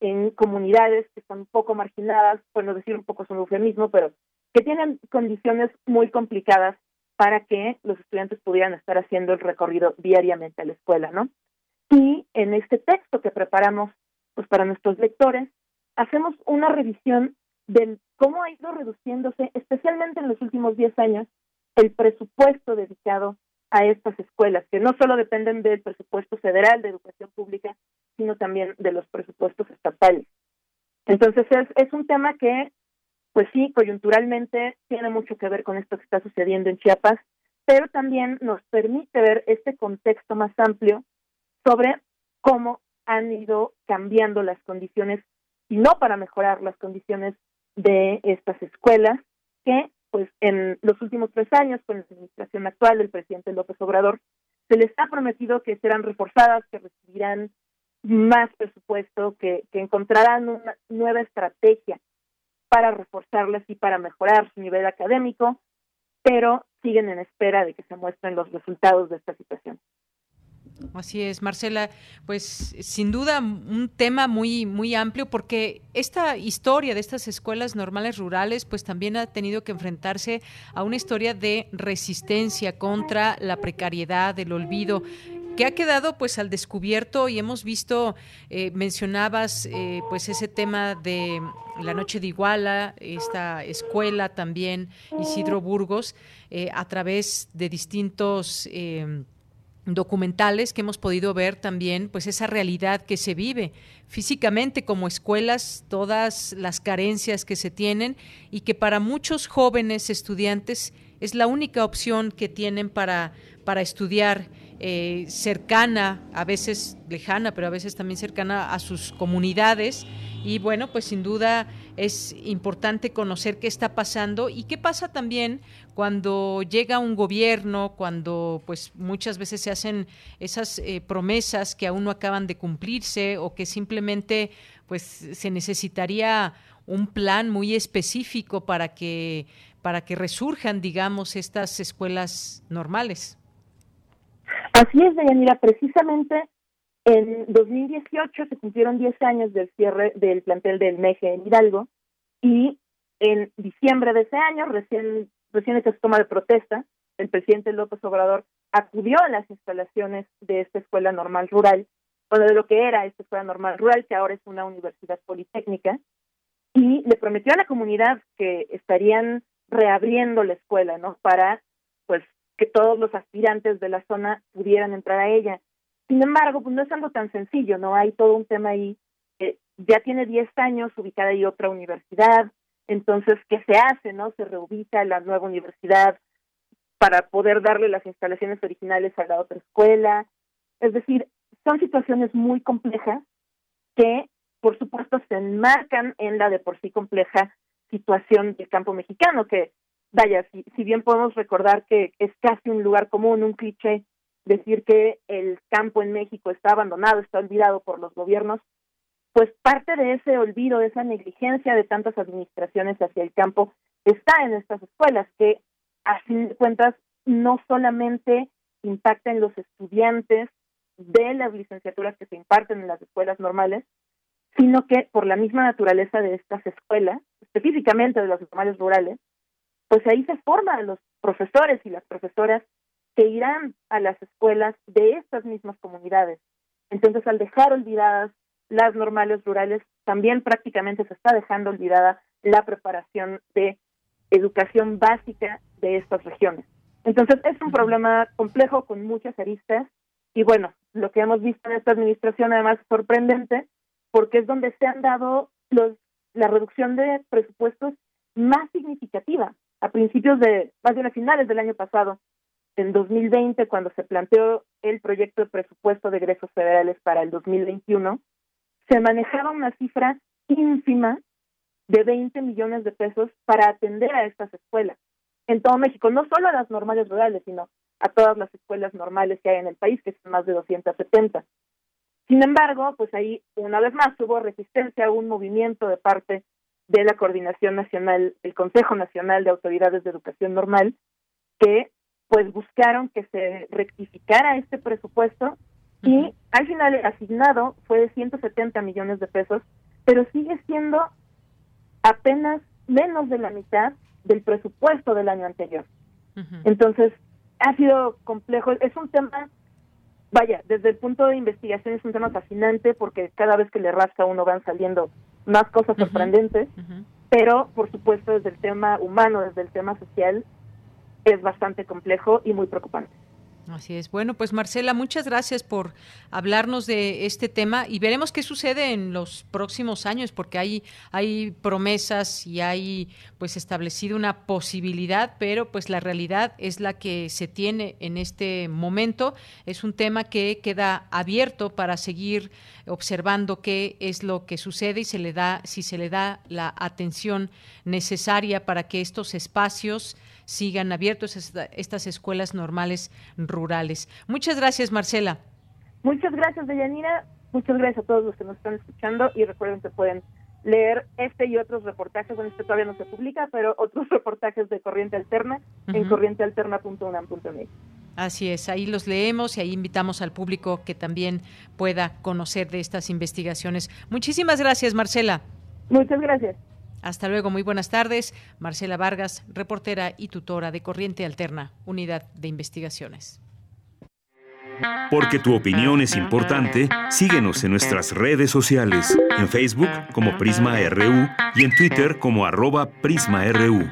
en comunidades que están un poco marginadas, bueno, decir un poco es un eufemismo, pero que tienen condiciones muy complicadas para que los estudiantes pudieran estar haciendo el recorrido diariamente a la escuela, ¿no? Y en este texto que preparamos pues para nuestros lectores, hacemos una revisión de cómo ha ido reduciéndose, especialmente en los últimos 10 años, el presupuesto dedicado a estas escuelas, que no solo dependen del presupuesto federal de educación pública, sino también de los presupuestos estatales. Entonces es, es un tema que pues sí, coyunturalmente tiene mucho que ver con esto que está sucediendo en Chiapas, pero también nos permite ver este contexto más amplio sobre cómo han ido cambiando las condiciones, y no para mejorar las condiciones de estas escuelas, que pues en los últimos tres años, con la administración actual del presidente López Obrador, se les ha prometido que serán reforzadas, que recibirán más presupuesto, que, que encontrarán una nueva estrategia para reforzarlas y para mejorar su nivel académico, pero siguen en espera de que se muestren los resultados de esta situación. Así es, Marcela, pues sin duda un tema muy muy amplio porque esta historia de estas escuelas normales rurales pues también ha tenido que enfrentarse a una historia de resistencia contra la precariedad, el olvido que ha quedado pues al descubierto y hemos visto, eh, mencionabas eh, pues ese tema de la noche de Iguala, esta escuela también, Isidro Burgos, eh, a través de distintos documentales que hemos podido ver también, pues esa realidad que se vive físicamente como escuelas, todas las carencias que se tienen y que para muchos jóvenes estudiantes es la única opción que tienen para, para estudiar eh, cercana, a veces lejana, pero a veces también cercana a sus comunidades. Y bueno, pues sin duda es importante conocer qué está pasando y qué pasa también cuando llega un gobierno, cuando pues muchas veces se hacen esas eh, promesas que aún no acaban de cumplirse o que simplemente pues se necesitaría un plan muy específico para que para que resurjan, digamos, estas escuelas normales. Así es, Deyanira, precisamente en 2018 se cumplieron 10 años del cierre del plantel del MEGE en Hidalgo y en diciembre de ese año, recién, recién se toma de protesta, el presidente López Obrador acudió a las instalaciones de esta escuela normal rural, o de lo que era esta escuela normal rural, que ahora es una universidad politécnica, y le prometió a la comunidad que estarían reabriendo la escuela, ¿no? Para, pues, que todos los aspirantes de la zona pudieran entrar a ella. Sin embargo, pues no es algo tan sencillo, ¿no? Hay todo un tema ahí. ya tiene 10 años ubicada ahí otra universidad, entonces, ¿qué se hace, no? Se reubica la nueva universidad para poder darle las instalaciones originales a la otra escuela. Es decir, son situaciones muy complejas que, por supuesto, se enmarcan en la de por sí compleja situación del campo mexicano, que, vaya, si, si bien podemos recordar que es casi un lugar común, un cliché, decir que el campo en México está abandonado, está olvidado por los gobiernos, pues parte de ese olvido, de esa negligencia de tantas administraciones hacia el campo está en estas escuelas, que a fin de cuentas no solamente impacta en los estudiantes de las licenciaturas que se imparten en las escuelas normales, sino que por la misma naturaleza de estas escuelas, específicamente de las normales rurales, pues ahí se forman los profesores y las profesoras que irán a las escuelas de estas mismas comunidades. Entonces, al dejar olvidadas las normales rurales, también prácticamente se está dejando olvidada la preparación de educación básica de estas regiones. Entonces es un problema complejo con muchas aristas y bueno, lo que hemos visto en esta administración además es sorprendente porque es donde se han dado los, la reducción de presupuestos más significativa a principios de, más bien a finales del año pasado, en 2020, cuando se planteó el proyecto de presupuesto de egresos federales para el 2021, se manejaba una cifra ínfima de 20 millones de pesos para atender a estas escuelas en todo México, no solo a las normales rurales, sino a todas las escuelas normales que hay en el país, que son más de 270. Sin embargo, pues ahí una vez más hubo resistencia, un movimiento de parte de la Coordinación Nacional, el Consejo Nacional de Autoridades de Educación Normal, que pues buscaron que se rectificara este presupuesto y al final el asignado fue de 170 millones de pesos, pero sigue siendo apenas menos de la mitad del presupuesto del año anterior. Entonces, ha sido complejo. Es un tema, vaya, desde el punto de investigación es un tema fascinante porque cada vez que le rasca uno van saliendo más cosas sorprendentes, pero por supuesto desde el tema humano, desde el tema social, es bastante complejo y muy preocupante. Así es. Bueno, pues Marcela, muchas gracias por hablarnos de este tema y veremos qué sucede en los próximos años, porque hay, hay promesas y hay pues establecido una posibilidad, pero pues la realidad es la que se tiene en este momento. Es un tema que queda abierto para seguir observando qué es lo que sucede y se le da, si se le da la atención necesaria para que estos espacios sigan abiertos estas escuelas normales rurales. Muchas gracias, Marcela. Muchas gracias, Deyanira. Muchas gracias a todos los que nos están escuchando y recuerden que pueden leer este y otros reportajes, bueno, este todavía no se publica, pero otros reportajes de Corriente Alterna en corrientealterna.unam.mx. Así es, ahí los leemos y ahí invitamos al público que también pueda conocer de estas investigaciones. Muchísimas gracias, Marcela. Muchas gracias. Hasta luego, muy buenas tardes. Marcela Vargas, reportera y tutora de Corriente Alterna, Unidad de Investigaciones. Porque tu opinión es importante, síguenos en nuestras redes sociales, en Facebook como Prisma RU y en Twitter como arroba PrismaRU.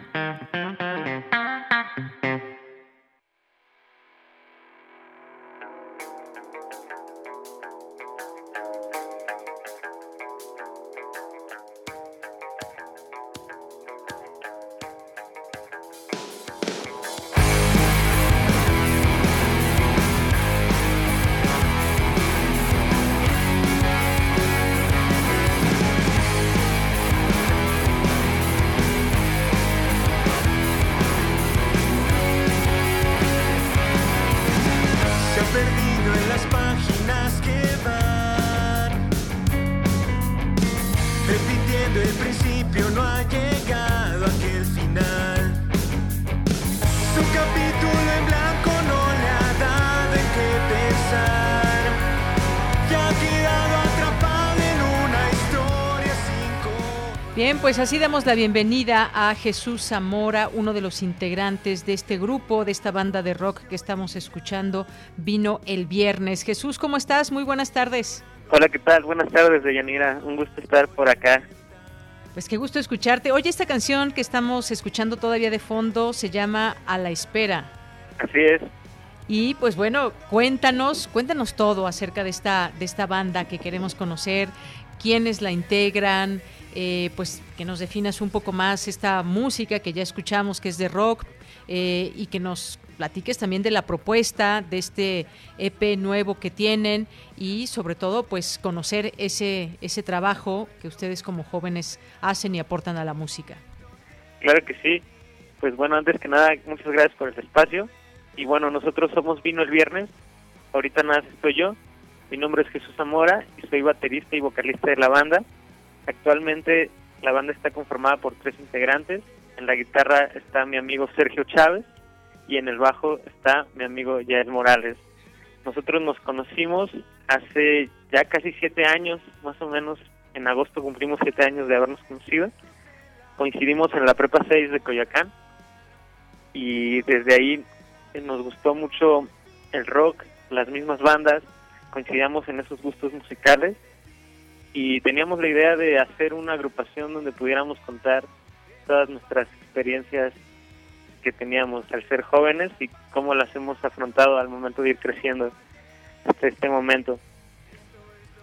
Pues así damos la bienvenida a Jesús Zamora, uno de los integrantes de este grupo, de esta banda de rock que estamos escuchando, vino el viernes. Jesús, ¿cómo estás? Muy buenas tardes. Hola, ¿qué tal? Buenas tardes, Deyanira. Un gusto estar por acá. Pues qué gusto escucharte. Oye, esta canción que estamos escuchando todavía de fondo se llama A la espera. Así es. Y pues bueno, cuéntanos, cuéntanos todo acerca de esta, de esta banda que queremos conocer, quiénes la integran, eh, pues que nos definas un poco más esta música que ya escuchamos, que es de rock, eh, y que nos platiques también de la propuesta de este EP nuevo que tienen y sobre todo pues conocer ese, ese trabajo que ustedes como jóvenes hacen y aportan a la música. Claro que sí. Pues bueno, antes que nada, muchas gracias por el espacio. Y bueno, nosotros somos Vino el Viernes. Ahorita nada estoy yo. Mi nombre es Jesús Zamora y soy baterista y vocalista de la banda. Actualmente la banda está conformada por tres integrantes. En la guitarra está mi amigo Sergio Chávez y en el bajo está mi amigo Yael Morales. Nosotros nos conocimos hace ya casi siete años, más o menos. En agosto cumplimos siete años de habernos conocido. Coincidimos en la Prepa 6 de Coyoacán y desde ahí nos gustó mucho el rock, las mismas bandas, coincidíamos en esos gustos musicales y teníamos la idea de hacer una agrupación donde pudiéramos contar todas nuestras experiencias que teníamos al ser jóvenes y cómo las hemos afrontado al momento de ir creciendo hasta este momento.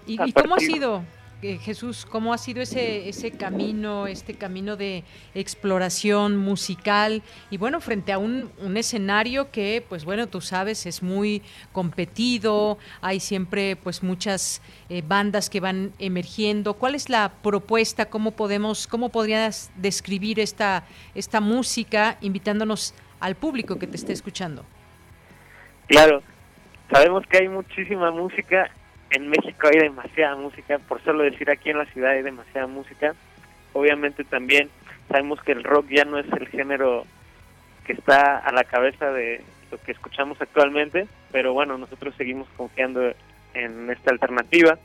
¿Y, y cómo ha sido, eh, Jesús, cómo ha sido ese, ese camino, este camino de exploración musical y bueno, frente a un, un escenario que, pues bueno, tú sabes, es muy competido, hay siempre pues muchas eh, bandas que van emergiendo. ¿Cuál es la propuesta? ¿Cómo podemos, cómo podrías describir esta, esta música invitándonos al público que te esté escuchando? Claro, sabemos que hay muchísima música en México hay demasiada música, por solo decir aquí en la ciudad hay demasiada música. Obviamente también sabemos que el rock ya no es el género que está a la cabeza de lo que escuchamos actualmente, pero bueno, nosotros seguimos confiando en esta alternativa.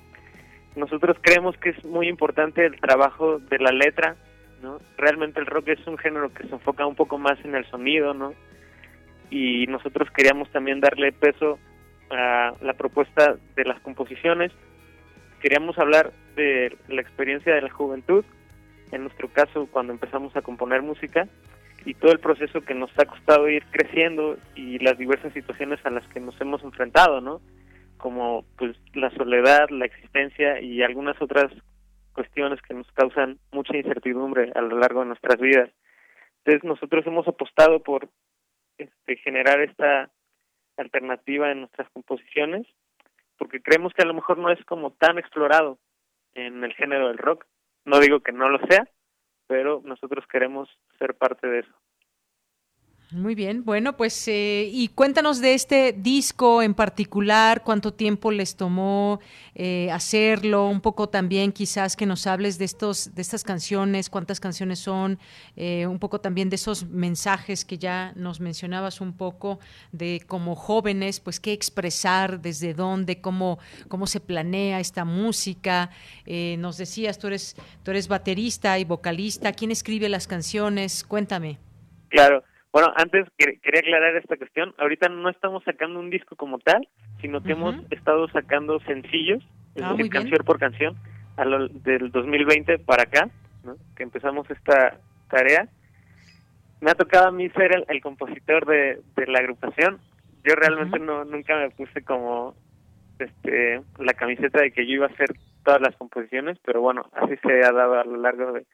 Nosotros creemos que es muy importante el trabajo de la letra, ¿no? Realmente el rock es un género que se enfoca un poco más en el sonido, ¿no? Y nosotros queríamos también darle peso a la propuesta de las composiciones. Queríamos hablar de la experiencia de la juventud, en nuestro caso cuando empezamos a componer música, y todo el proceso que nos ha costado ir creciendo y las diversas situaciones a las que nos hemos enfrentado, ¿no? Como pues la soledad, la existencia y algunas otras cuestiones que nos causan mucha incertidumbre a lo largo de nuestras vidas. Entonces nosotros hemos apostado por este, generar esta alternativa en nuestras composiciones, porque creemos que a lo mejor no es como tan explorado en el género del rock. No digo que no lo sea, pero nosotros queremos ser parte de eso. Muy bien, bueno, pues eh, y cuéntanos de este disco en particular, cuánto tiempo les tomó eh, hacerlo, un poco también quizás que nos hables de estos, de estas canciones, cuántas canciones son, eh, un poco también de esos mensajes que ya nos mencionabas un poco de como jóvenes, pues qué expresar, desde dónde, cómo, cómo se planea esta música. nos decías, tú eres, tú eres baterista y vocalista, ¿quién escribe las canciones? Cuéntame. Claro. Bueno, antes quería aclarar esta cuestión. Ahorita no estamos sacando un disco como tal, sino que hemos estado sacando sencillos, es Ah, decir, canción por canción, a lo, del 2020 para acá, ¿no? que empezamos esta tarea. Me ha tocado a mí ser el, el compositor de, de la agrupación. Yo realmente no nunca me puse como este la camiseta de que yo iba a hacer todas las composiciones, pero bueno, así se ha dado a lo largo de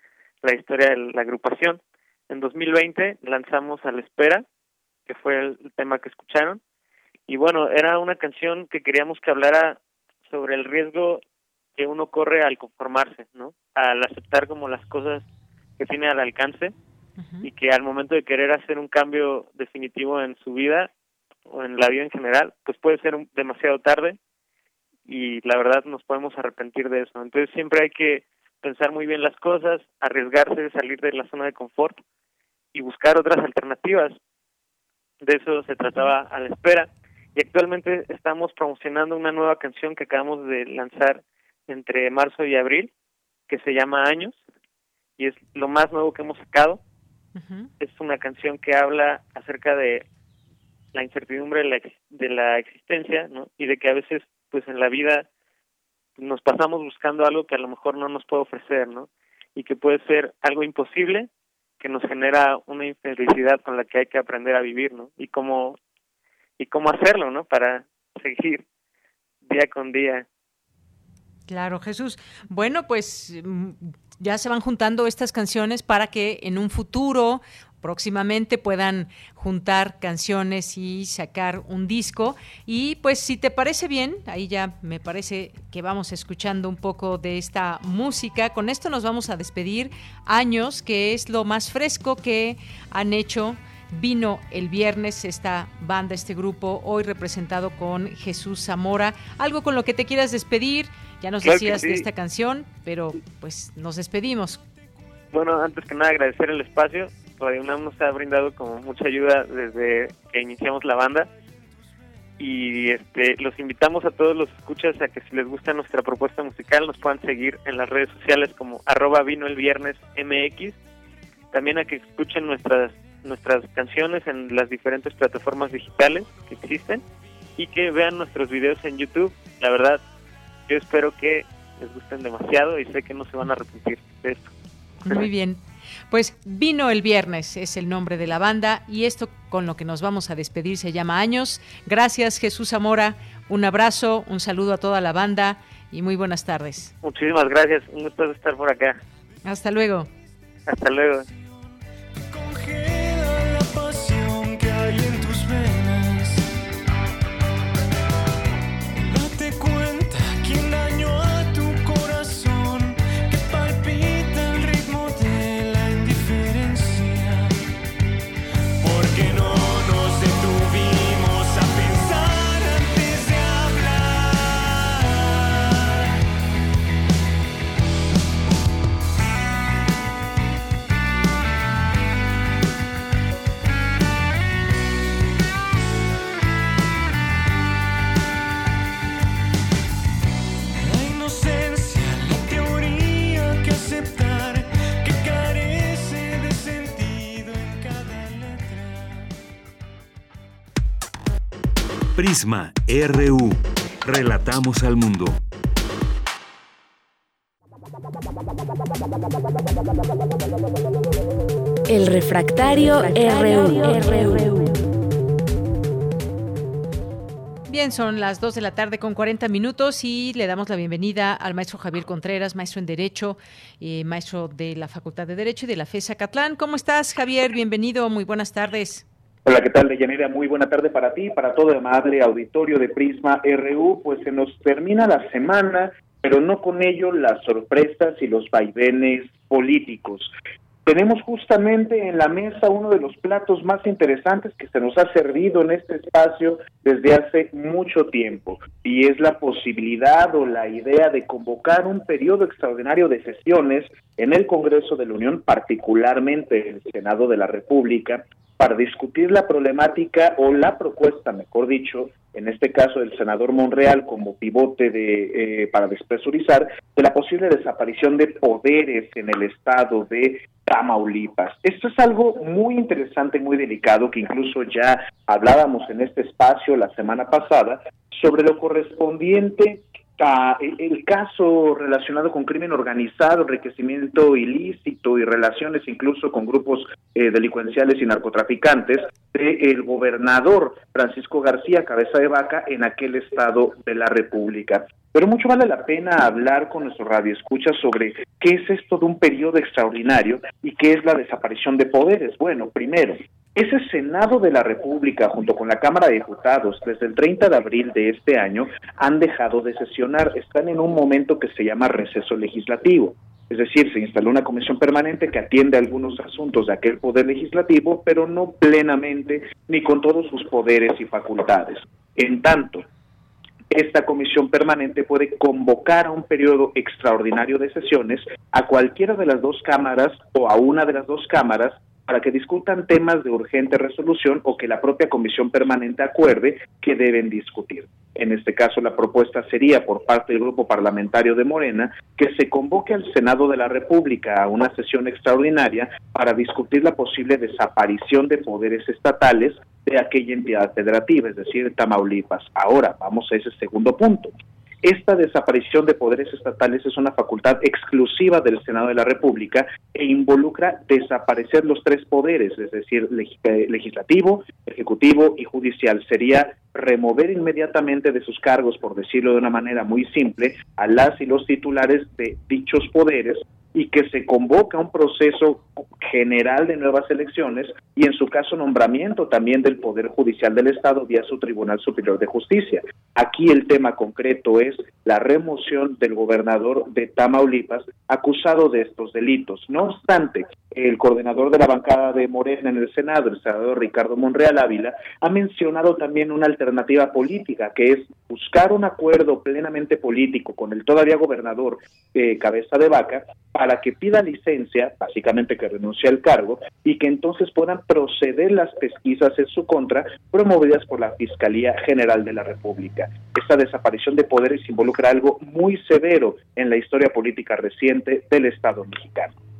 la historia de la agrupación. En 2020 lanzamos A la Espera, que fue el, tema que escucharon. Y bueno, era una canción que queríamos que hablara sobre el riesgo que uno corre al conformarse, ¿no? Al aceptar como las cosas que tiene al alcance y que al momento de querer hacer un cambio definitivo en su vida o en la vida en general, pues puede ser demasiado tarde y la verdad nos podemos arrepentir de eso. Entonces siempre hay que pensar muy bien las cosas, arriesgarse, salir de la zona de confort y buscar otras alternativas. De eso se trataba a la espera. Y actualmente estamos promocionando una nueva canción que acabamos de lanzar entre marzo y abril, que se llama Años, y es lo más nuevo que hemos sacado. Es una canción que habla acerca de la incertidumbre de la, de la existencia, ¿no? Y de que a veces, pues en la vida nos pasamos buscando algo que a lo mejor no nos puede ofrecer, ¿no? Y que puede ser algo imposible que nos genera una infelicidad con la que hay que aprender a vivir, ¿no? Y cómo y cómo hacerlo, ¿no? Para seguir día con día. Claro, Jesús. Bueno, pues mm, ya se van juntando estas canciones para que en un futuro próximamente puedan juntar canciones y sacar un disco. Y pues si te parece bien, ahí ya me parece que vamos escuchando un poco de esta música. Con esto nos vamos a despedir años, que es lo más fresco que han hecho. Vino el viernes esta banda, este grupo, hoy representado con Jesús Zamora. Algo con lo que te quieras despedir. Ya nos decías de esta canción, pero pues nos despedimos. Bueno, antes que nada agradecer el espacio Radio UNAM nos ha brindado como mucha ayuda desde que iniciamos la banda. Y este los invitamos a todos los escuchas a que si les gusta nuestra propuesta musical nos puedan seguir en las redes sociales como arroba vino el viernes mx también a que escuchen nuestras nuestras canciones en las diferentes plataformas digitales que existen y que vean nuestros videos en YouTube. La verdad yo espero que les gusten demasiado y sé que no se van a arrepentir de esto. Muy bien pues vino el viernes, es el nombre de la banda, y esto con lo que nos vamos a despedir se llama Años. Gracias Jesús Zamora, un abrazo, un saludo a toda la banda y muy buenas tardes. Muchísimas gracias, un gusto estar por acá. Hasta luego. Hasta luego. Prisma RU. Relatamos al mundo. El refractario, RU. Bien, son las 2 de la tarde con 40 minutos y le damos la bienvenida al maestro Javier Contreras, maestro en Derecho, eh, maestro de la Facultad de Derecho y de la FESA Catlán. ¿Cómo estás, Javier? Bienvenido, muy buenas tardes. Hola, ¿qué tal, Deyanira? Muy buena tarde para ti, para todo el amable auditorio de Prisma RU. Pues se nos termina la semana, pero no con ello las sorpresas y los vaivenes políticos. Tenemos justamente en la mesa uno de los platos más interesantes que se nos ha servido en este espacio desde hace mucho tiempo, y es la posibilidad o la idea de convocar un periodo extraordinario de sesiones en el Congreso de la Unión, particularmente el Senado de la República, para discutir la problemática o la propuesta, mejor dicho, en este caso del senador Monreal como pivote de eh, para despresurizar de la posible desaparición de poderes en el estado de Tamaulipas. Esto es algo muy interesante, muy delicado, que incluso ya hablábamos en este espacio la semana pasada sobre lo correspondiente el caso relacionado con crimen organizado, enriquecimiento ilícito y relaciones incluso con grupos eh, delincuenciales y narcotraficantes del gobernador Francisco García Cabeza de Vaca en aquel estado de la República. Pero mucho vale la pena hablar con nuestro radio escucha sobre qué es esto de un periodo extraordinario y qué es la desaparición de poderes. Bueno, primero, ese Senado de la República, junto con la Cámara de Diputados, desde el 30 de abril de este año, han dejado de sesionar. Están en un momento que se llama receso legislativo. Es decir, se instaló una comisión permanente que atiende algunos asuntos de aquel poder legislativo, pero no plenamente ni con todos sus poderes y facultades. En tanto, esta comisión permanente puede convocar a un periodo extraordinario de sesiones a cualquiera de las dos cámaras o a una de las dos cámaras para que discutan temas de urgente resolución o que la propia comisión permanente acuerde que deben discutir. En este caso, la propuesta sería por parte del grupo parlamentario de Morena que se convoque al Senado de la República a una sesión extraordinaria para discutir la posible desaparición de poderes estatales de aquella entidad federativa, es decir, Tamaulipas. Ahora, vamos a ese segundo punto. Esta desaparición de poderes estatales es una facultad exclusiva del Senado de la República e involucra desaparecer los tres poderes, es decir, legislativo, ejecutivo y judicial. Sería remover inmediatamente de sus cargos, por decirlo de una manera muy simple, a las y los titulares de dichos poderes y que se convoca un proceso general de nuevas elecciones y en su caso nombramiento también del Poder Judicial del Estado vía su Tribunal Superior de Justicia. Aquí el tema concreto es la remoción del gobernador de Tamaulipas acusado de estos delitos. No obstante, el coordinador de la bancada de Morena en el Senado, el senador Ricardo Monreal Ávila, ha mencionado también una alternativa política que es buscar un acuerdo plenamente político con el todavía gobernador eh, Cabeza de Vaca para que pida licencia, básicamente que renuncie al cargo, y que entonces puedan proceder las pesquisas en su contra promovidas por la Fiscalía General de la República. Esta desaparición de poderes involucra algo muy severo en la historia política reciente del Estado mexicano.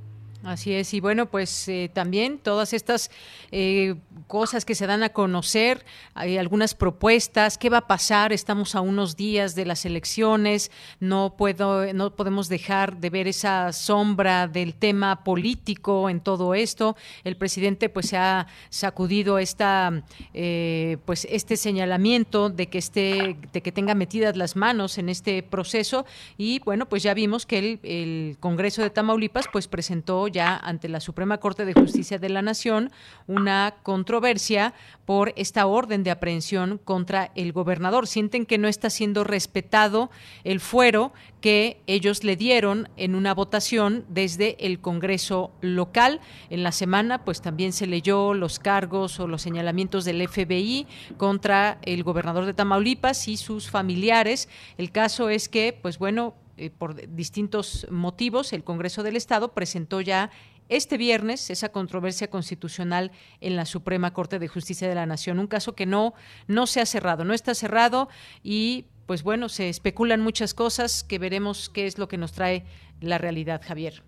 Así es, y bueno, pues eh, también todas estas eh, cosas que se dan a conocer, hay algunas propuestas, qué va a pasar, estamos a unos días de las elecciones, no puedo, no podemos dejar de ver esa sombra del tema político en todo esto. El presidente pues se ha sacudido esta, eh, pues este señalamiento de que esté, de que tenga metidas las manos en este proceso, y bueno, pues ya vimos que el, el Congreso de Tamaulipas pues presentó ya ante la Suprema Corte de Justicia de la Nación una controversia por esta orden de aprehensión contra el gobernador. Sienten que no está siendo respetado el fuero que ellos le dieron en una votación desde el Congreso local. En la semana, pues también se leyó los cargos o los señalamientos del FBI contra el gobernador de Tamaulipas y sus familiares. El caso es que, pues bueno, eh, por distintos motivos, el Congreso del Estado presentó ya este viernes esa controversia constitucional en la Suprema Corte de Justicia de la Nación, un caso que no no se ha cerrado, no está cerrado y pues bueno, se especulan muchas cosas que veremos qué es lo que nos trae la realidad, Javier.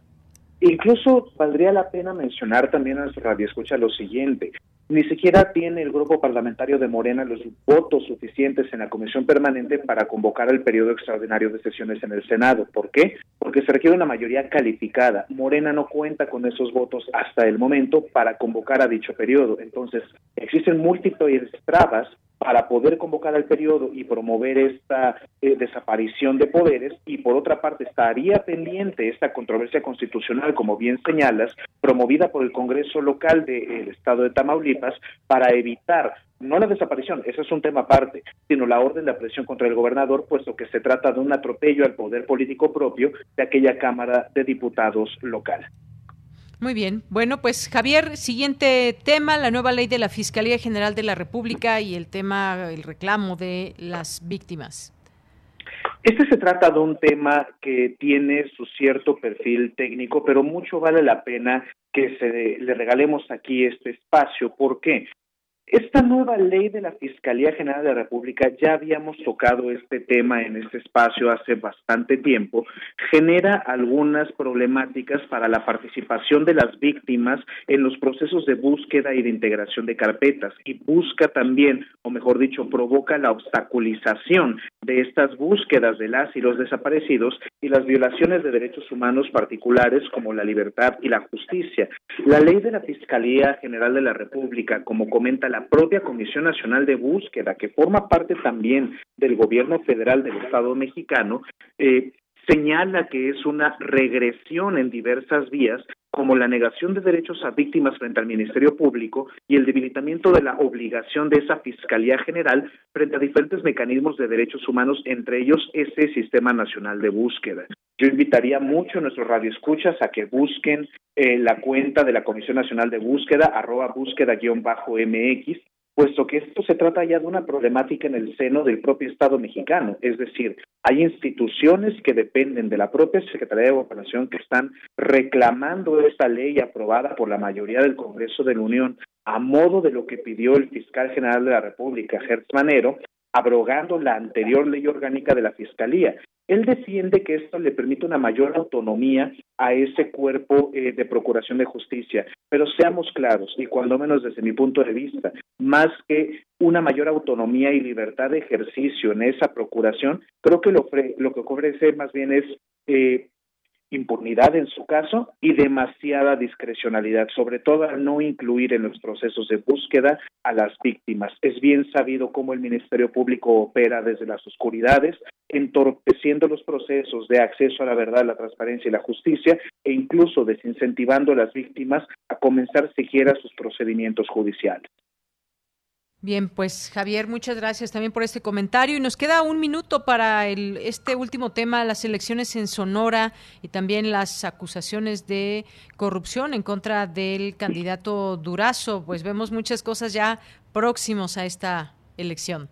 Incluso valdría la pena mencionar también a radio escucha lo siguiente. Ni siquiera tiene el grupo parlamentario de Morena los votos suficientes en la comisión permanente para convocar el periodo extraordinario de sesiones en el Senado. ¿Por qué? Porque se requiere una mayoría calificada. Morena no cuenta con esos votos hasta el momento para convocar a dicho periodo. Entonces, existen múltiples trabas para poder convocar al periodo y promover esta eh, desaparición de poderes y por otra parte estaría pendiente esta controversia constitucional, como bien señalas, promovida por el Congreso local del Estado de Tamaulipas para evitar no la desaparición, eso es un tema aparte, sino la orden de aprehensión contra el gobernador, puesto que se trata de un atropello al poder político propio de aquella Cámara de Diputados local. Muy bien. Bueno, pues Javier, siguiente tema, la nueva ley de la Fiscalía General de la República y el tema, el reclamo de las víctimas. Este se trata de un tema que tiene su cierto perfil técnico, pero mucho vale la pena que se le regalemos aquí este espacio. ¿Por qué? Esta nueva ley de la Fiscalía General de la República, ya habíamos tocado este tema en este espacio hace bastante tiempo, genera algunas problemáticas para la participación de las víctimas en los procesos de búsqueda y de integración de carpetas y busca también, o mejor dicho, provoca la obstaculización de estas búsquedas de las y los desaparecidos y las violaciones de derechos humanos particulares como la libertad y la justicia. La ley de la Fiscalía General de la República, como comenta la propia Comisión Nacional de Búsqueda, que forma parte también del gobierno federal del Estado mexicano, eh, señala que es una regresión en diversas vías, como la negación de derechos a víctimas frente al Ministerio Público y el debilitamiento de la obligación de esa Fiscalía General frente a diferentes mecanismos de derechos humanos, entre ellos ese Sistema Nacional de Búsqueda. Yo invitaría mucho a nuestros radioescuchas a que busquen eh, la cuenta de la Comisión Nacional de Búsqueda, arroba búsqueda-mx, puesto que esto se trata ya de una problemática en el seno del propio Estado mexicano, es decir, hay instituciones que dependen de la propia Secretaría de Gobernación que están reclamando esta ley aprobada por la mayoría del Congreso de la Unión a modo de lo que pidió el fiscal general de la República, Gertz Manero, abrogando la anterior ley orgánica de la Fiscalía. Él defiende que esto le permite una mayor autonomía a ese cuerpo eh, de procuración de justicia. Pero seamos claros, y cuando menos desde mi punto de vista, más que una mayor autonomía y libertad de ejercicio en esa procuración, creo que lo, lo que ofrece más bien es eh, impunidad en su caso y demasiada discrecionalidad, sobre todo al no incluir en los procesos de búsqueda a las víctimas. Es bien sabido cómo el Ministerio Público opera desde las oscuridades, entorpeciendo los procesos de acceso a la verdad, la transparencia y la justicia, e incluso desincentivando a las víctimas a comenzar siquiera sus procedimientos judiciales. Bien, pues Javier, muchas gracias también por este comentario y nos queda un minuto para el, este último tema, las elecciones en Sonora y también las acusaciones de corrupción en contra del candidato Durazo. Pues vemos muchas cosas ya próximos a esta elección.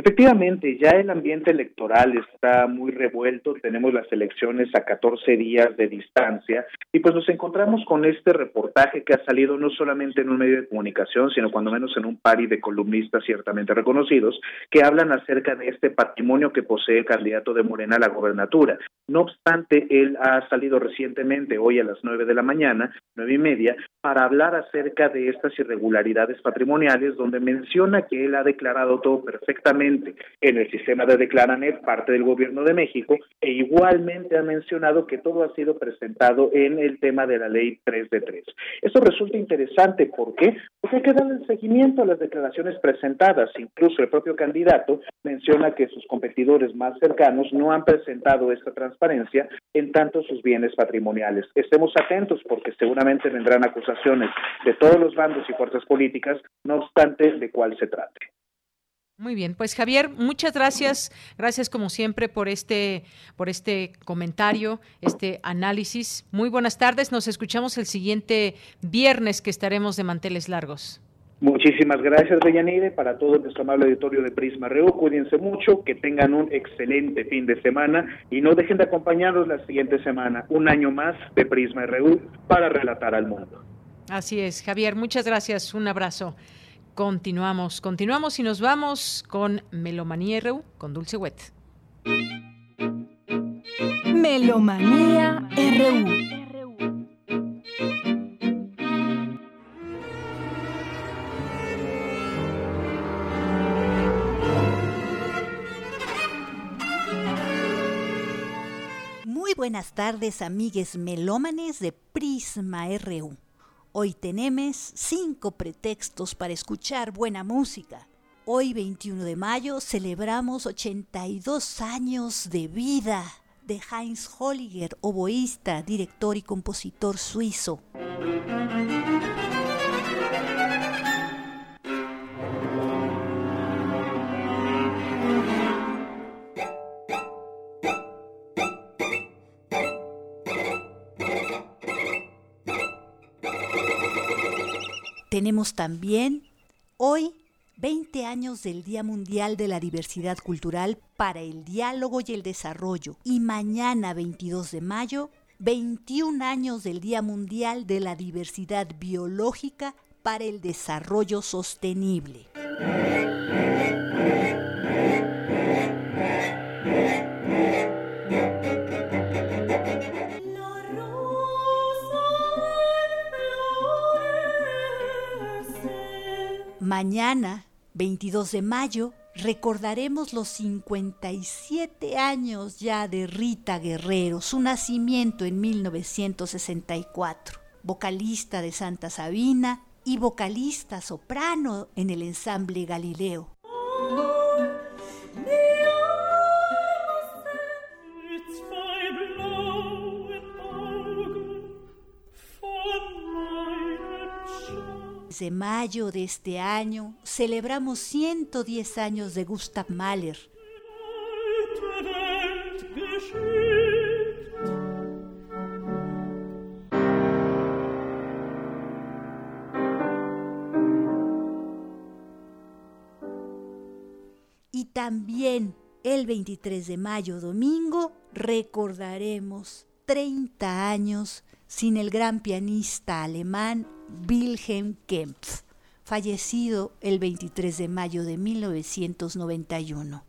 Efectivamente, ya el ambiente electoral está muy revuelto, tenemos las elecciones a 14 días de distancia y pues nos encontramos con este reportaje que ha salido no solamente en un medio de comunicación, sino cuando menos en un pari de columnistas ciertamente reconocidos que hablan acerca de este patrimonio que posee el candidato de Morena a la gobernatura. No obstante, él ha salido recientemente, hoy a las nueve de la mañana, nueve y media, para hablar acerca de estas irregularidades patrimoniales, donde menciona que él ha declarado todo perfectamente en el sistema de Declaranet, parte del gobierno de México, e igualmente ha mencionado que todo ha sido presentado en el tema de la ley 3 de 3. Esto resulta interesante, ¿por qué? Porque hay que darle seguimiento a las declaraciones presentadas. Incluso el propio candidato menciona que sus competidores más cercanos no han presentado esta transparencia en tanto sus bienes patrimoniales. Estemos atentos porque seguramente vendrán acusaciones de todos los bandos y fuerzas políticas, no obstante de cuál se trate. Muy bien, pues Javier, muchas gracias, gracias como siempre por este por este comentario, este análisis. Muy buenas tardes, nos escuchamos el siguiente viernes que estaremos de manteles largos. Muchísimas gracias, Deyanide, para todo nuestro amable auditorio de Prisma Reu. Cuídense mucho, que tengan un excelente fin de semana y no dejen de acompañarnos la siguiente semana, un año más de Prisma RU para relatar al mundo. Así es, Javier, muchas gracias, un abrazo. Continuamos, continuamos y nos vamos con Melomanía RU con Dulce Wet. Melomanía RU. buenas tardes, amigues melómanes de Prisma RU. Hoy tenemos cinco pretextos para escuchar buena música. Hoy, 21 de mayo, celebramos 82 años de vida de Heinz Holliger, oboísta, director y compositor suizo. Tenemos también hoy 20 años del Día Mundial de la Diversidad Cultural para el Diálogo y el Desarrollo y mañana 22 de mayo 21 años del Día Mundial de la Diversidad Biológica para el Desarrollo Sostenible. Mañana, 22 de mayo, recordaremos los 57 años ya de Rita Guerrero, su nacimiento en 1964, vocalista de Santa Sabina y vocalista soprano en el ensamble Galileo. De mayo de este año celebramos 110 años de Gustav Mahler. también el 23 de mayo, domingo, recordaremos 30 años sin el gran pianista alemán Wilhelm Kempf, fallecido el 23 de mayo de 1991.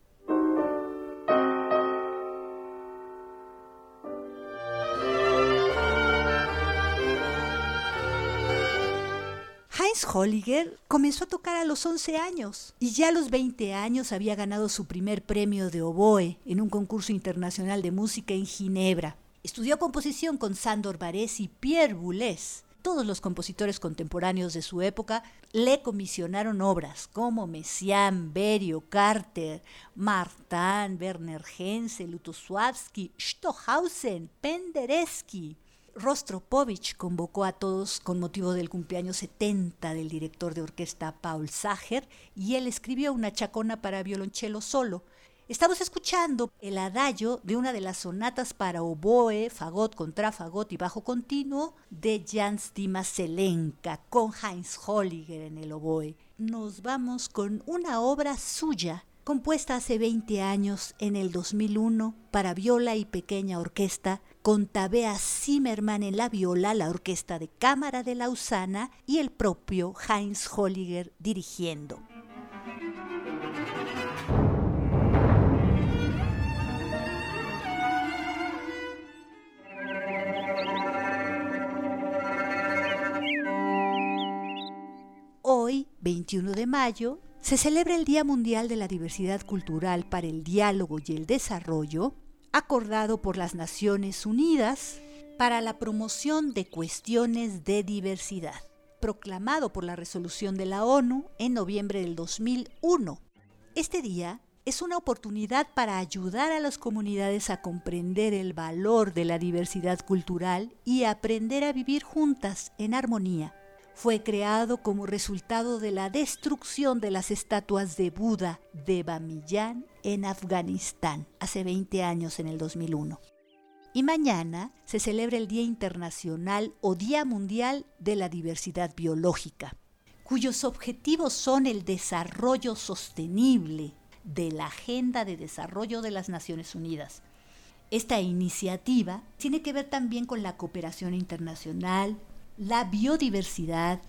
Heinz Holliger comenzó a tocar a los 11 años y ya a los 20 años había ganado su primer premio de oboe en un concurso internacional de música en Ginebra. Estudió composición con Sandor Varese y Pierre Boulez. Todos los compositores contemporáneos de su época le comisionaron obras como Messiaen, Berio, Carter, Martin, Werner Henze, Lutosławski, Stohausen, Penderecki. Rostropovich convocó a todos con motivo del cumpleaños 70 del director de orquesta Paul Sager y él escribió una chacona para violonchelo solo. Estamos escuchando el adagio de una de las sonatas para oboe, fagot, contrafagot y bajo continuo de Jan Stima con Heinz Holliger en el oboe. Nos vamos con una obra suya compuesta hace 20 años en el 2001 para viola y pequeña orquesta con Tabea Zimmermann en la viola, la Orquesta de Cámara de Lausana y el propio Heinz Holliger dirigiendo. 21 de mayo, se celebra el Día Mundial de la Diversidad Cultural para el Diálogo y el Desarrollo acordado por las Naciones Unidas para la promoción de cuestiones de diversidad, proclamado por la resolución de la ONU en noviembre del 2001. Este día es una oportunidad para ayudar a las comunidades a comprender el valor de la diversidad cultural y aprender a vivir juntas en armonía fue creado como resultado de la destrucción de las estatuas de Buda de Bamiyan en Afganistán hace 20 años en el 2001. Y mañana se celebra el Día Internacional o Día Mundial de la Diversidad Biológica, cuyos objetivos son el desarrollo sostenible de la Agenda de Desarrollo de las Naciones Unidas. Esta iniciativa tiene que ver también con la cooperación internacional, la biodiversidad,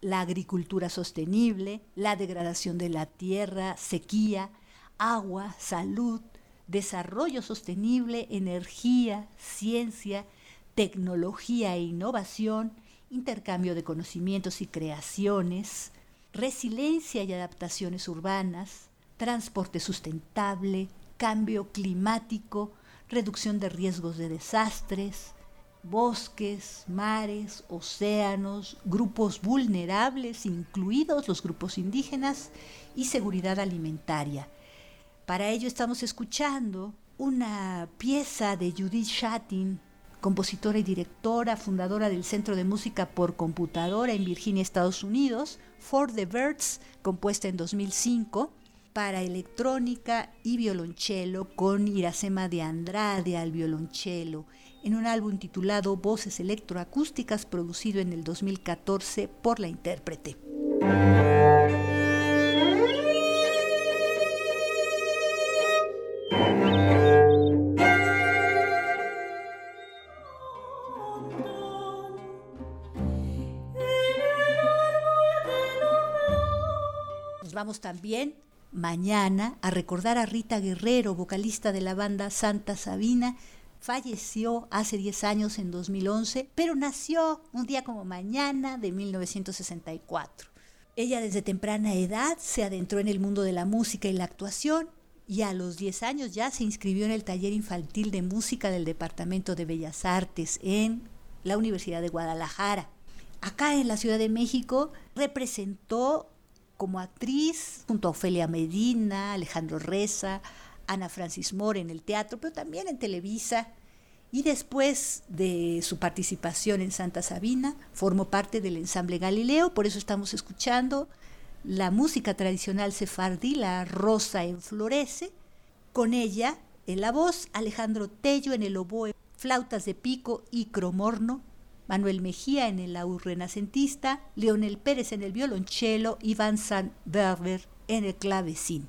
la agricultura sostenible, la degradación de la tierra, sequía, agua, salud, desarrollo sostenible, energía, ciencia, tecnología e innovación, intercambio de conocimientos y creaciones, resiliencia y adaptaciones urbanas, transporte sustentable, cambio climático, reducción de riesgos de desastres, bosques, mares, océanos, grupos vulnerables, incluidos los grupos indígenas, y seguridad alimentaria. Para ello estamos escuchando una pieza de Judith Shatin, compositora y directora, fundadora del Centro de Música por Computadora en Virginia, Estados Unidos, For the Birds, compuesta en 2005 para electrónica y violonchelo con Iracema de Andrade al violonchelo en un álbum titulado Voces electroacústicas producido en el 2014 por la intérprete. Nos vamos también mañana a recordar a Rita Guerrero, vocalista de la banda Santa Sabina. Falleció hace 10 años en 2011, pero nació un día como mañana de 1964. Ella desde temprana edad se adentró en el mundo de la música y la actuación y a los 10 años ya se inscribió en el taller infantil de música del Departamento de Bellas Artes en la Universidad de Guadalajara. Acá en la Ciudad de México representó como actriz junto a Ofelia Medina, Alejandro Reza, Ana Francis Moore en el teatro, pero también en Televisa. Y después de su participación en Santa Sabina, formó parte del ensamble Galileo, por eso estamos escuchando la música tradicional sefardí, la rosa enflorece. Con ella, en la voz, Alejandro Tello en el oboe, flautas de pico y cromorno, Manuel Mejía en el laúd renacentista, Leonel Pérez en el violonchelo, Iván San Berber en el clavecín.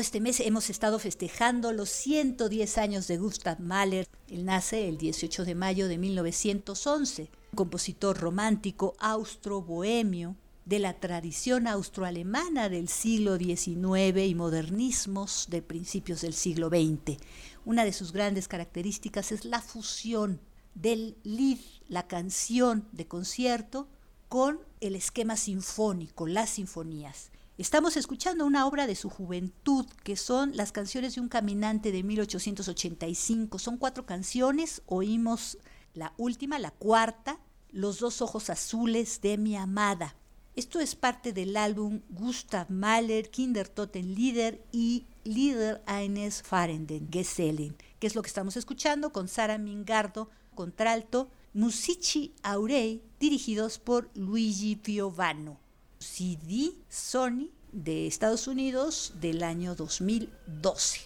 Este mes hemos estado festejando los 110 años de Gustav Mahler. Él nace el 18 de mayo de 1911, un compositor romántico austro-bohemio de la tradición austroalemana del siglo XIX y modernismos de principios del siglo XX. Una de sus grandes características es la fusión del Lied, la canción de concierto, con el esquema sinfónico, las sinfonías. Estamos escuchando una obra de su juventud, que son las canciones de un caminante de 1885. Son cuatro canciones, oímos la última, la cuarta, Los dos ojos azules de mi amada. Esto es parte del álbum Gustav Mahler, Kindertotenlieder y Lieder eines Fahrenden Gesellen, que es lo que estamos escuchando con Sara Mingardo, contralto, Musici Aurei, dirigidos por Luigi Piovano. CD Sony de Estados Unidos del año 2012.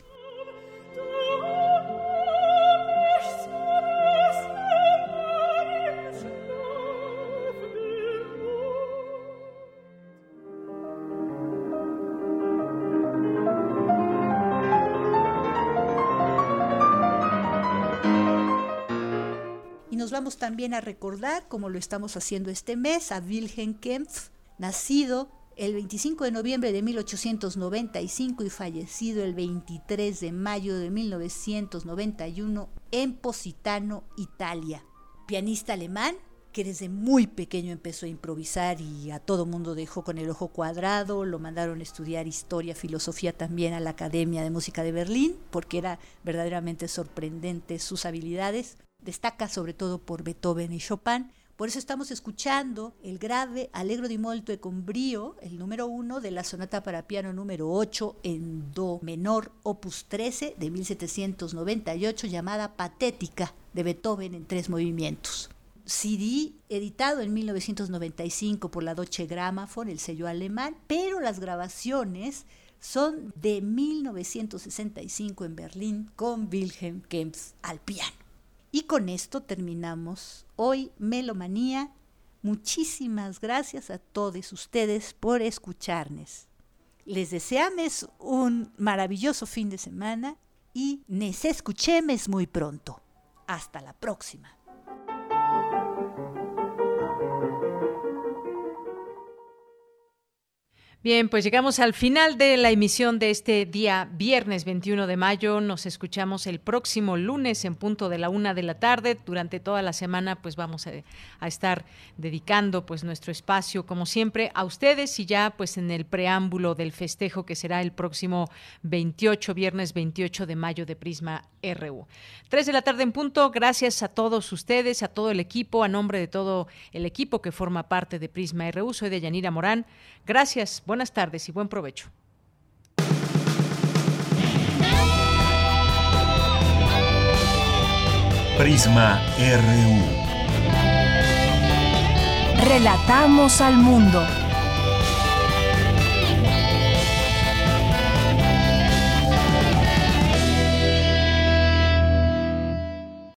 Y nos vamos también a recordar, como lo estamos haciendo este mes, a Wilhelm Kempf, nacido el 25 de noviembre de 1895 y fallecido el 23 de mayo de 1991 en Positano, Italia. Pianista alemán que desde muy pequeño empezó a improvisar y a todo mundo dejó con el ojo cuadrado, lo mandaron a estudiar historia, filosofía también a la Academia de Música de Berlín, porque era verdaderamente sorprendente sus habilidades. Destaca sobre todo por Beethoven y Chopin, por eso estamos escuchando el grave Allegro di molto e con brío, el número uno de la sonata para piano número 8 en do menor, opus 13 de 1798, llamada Patética de Beethoven en tres movimientos. CD editado en 1995 por la Deutsche Grammophon, el sello alemán, pero las grabaciones son de 1965 en Berlín con Wilhelm Kempf al piano. Y con esto terminamos hoy Melomanía. Muchísimas gracias a todos ustedes por escucharnos. Les deseamos un maravilloso fin de semana y nos escuchemos muy pronto. Hasta la próxima. Bien, pues llegamos al final de la emisión de este día viernes 21 de mayo. Nos escuchamos el próximo lunes en punto de la una de la tarde. Durante toda la semana, pues vamos a, estar dedicando pues nuestro espacio, como siempre, a ustedes y ya pues en el preámbulo del festejo que será el próximo 28, viernes 28 de mayo de Prisma RU. Tres de la tarde en punto. Gracias a todos ustedes, a todo el equipo, a nombre de todo el equipo que forma parte de Prisma RU. Soy de Yanira Morán. Gracias. Buenas tardes y buen provecho. Prisma RU. Relatamos al mundo.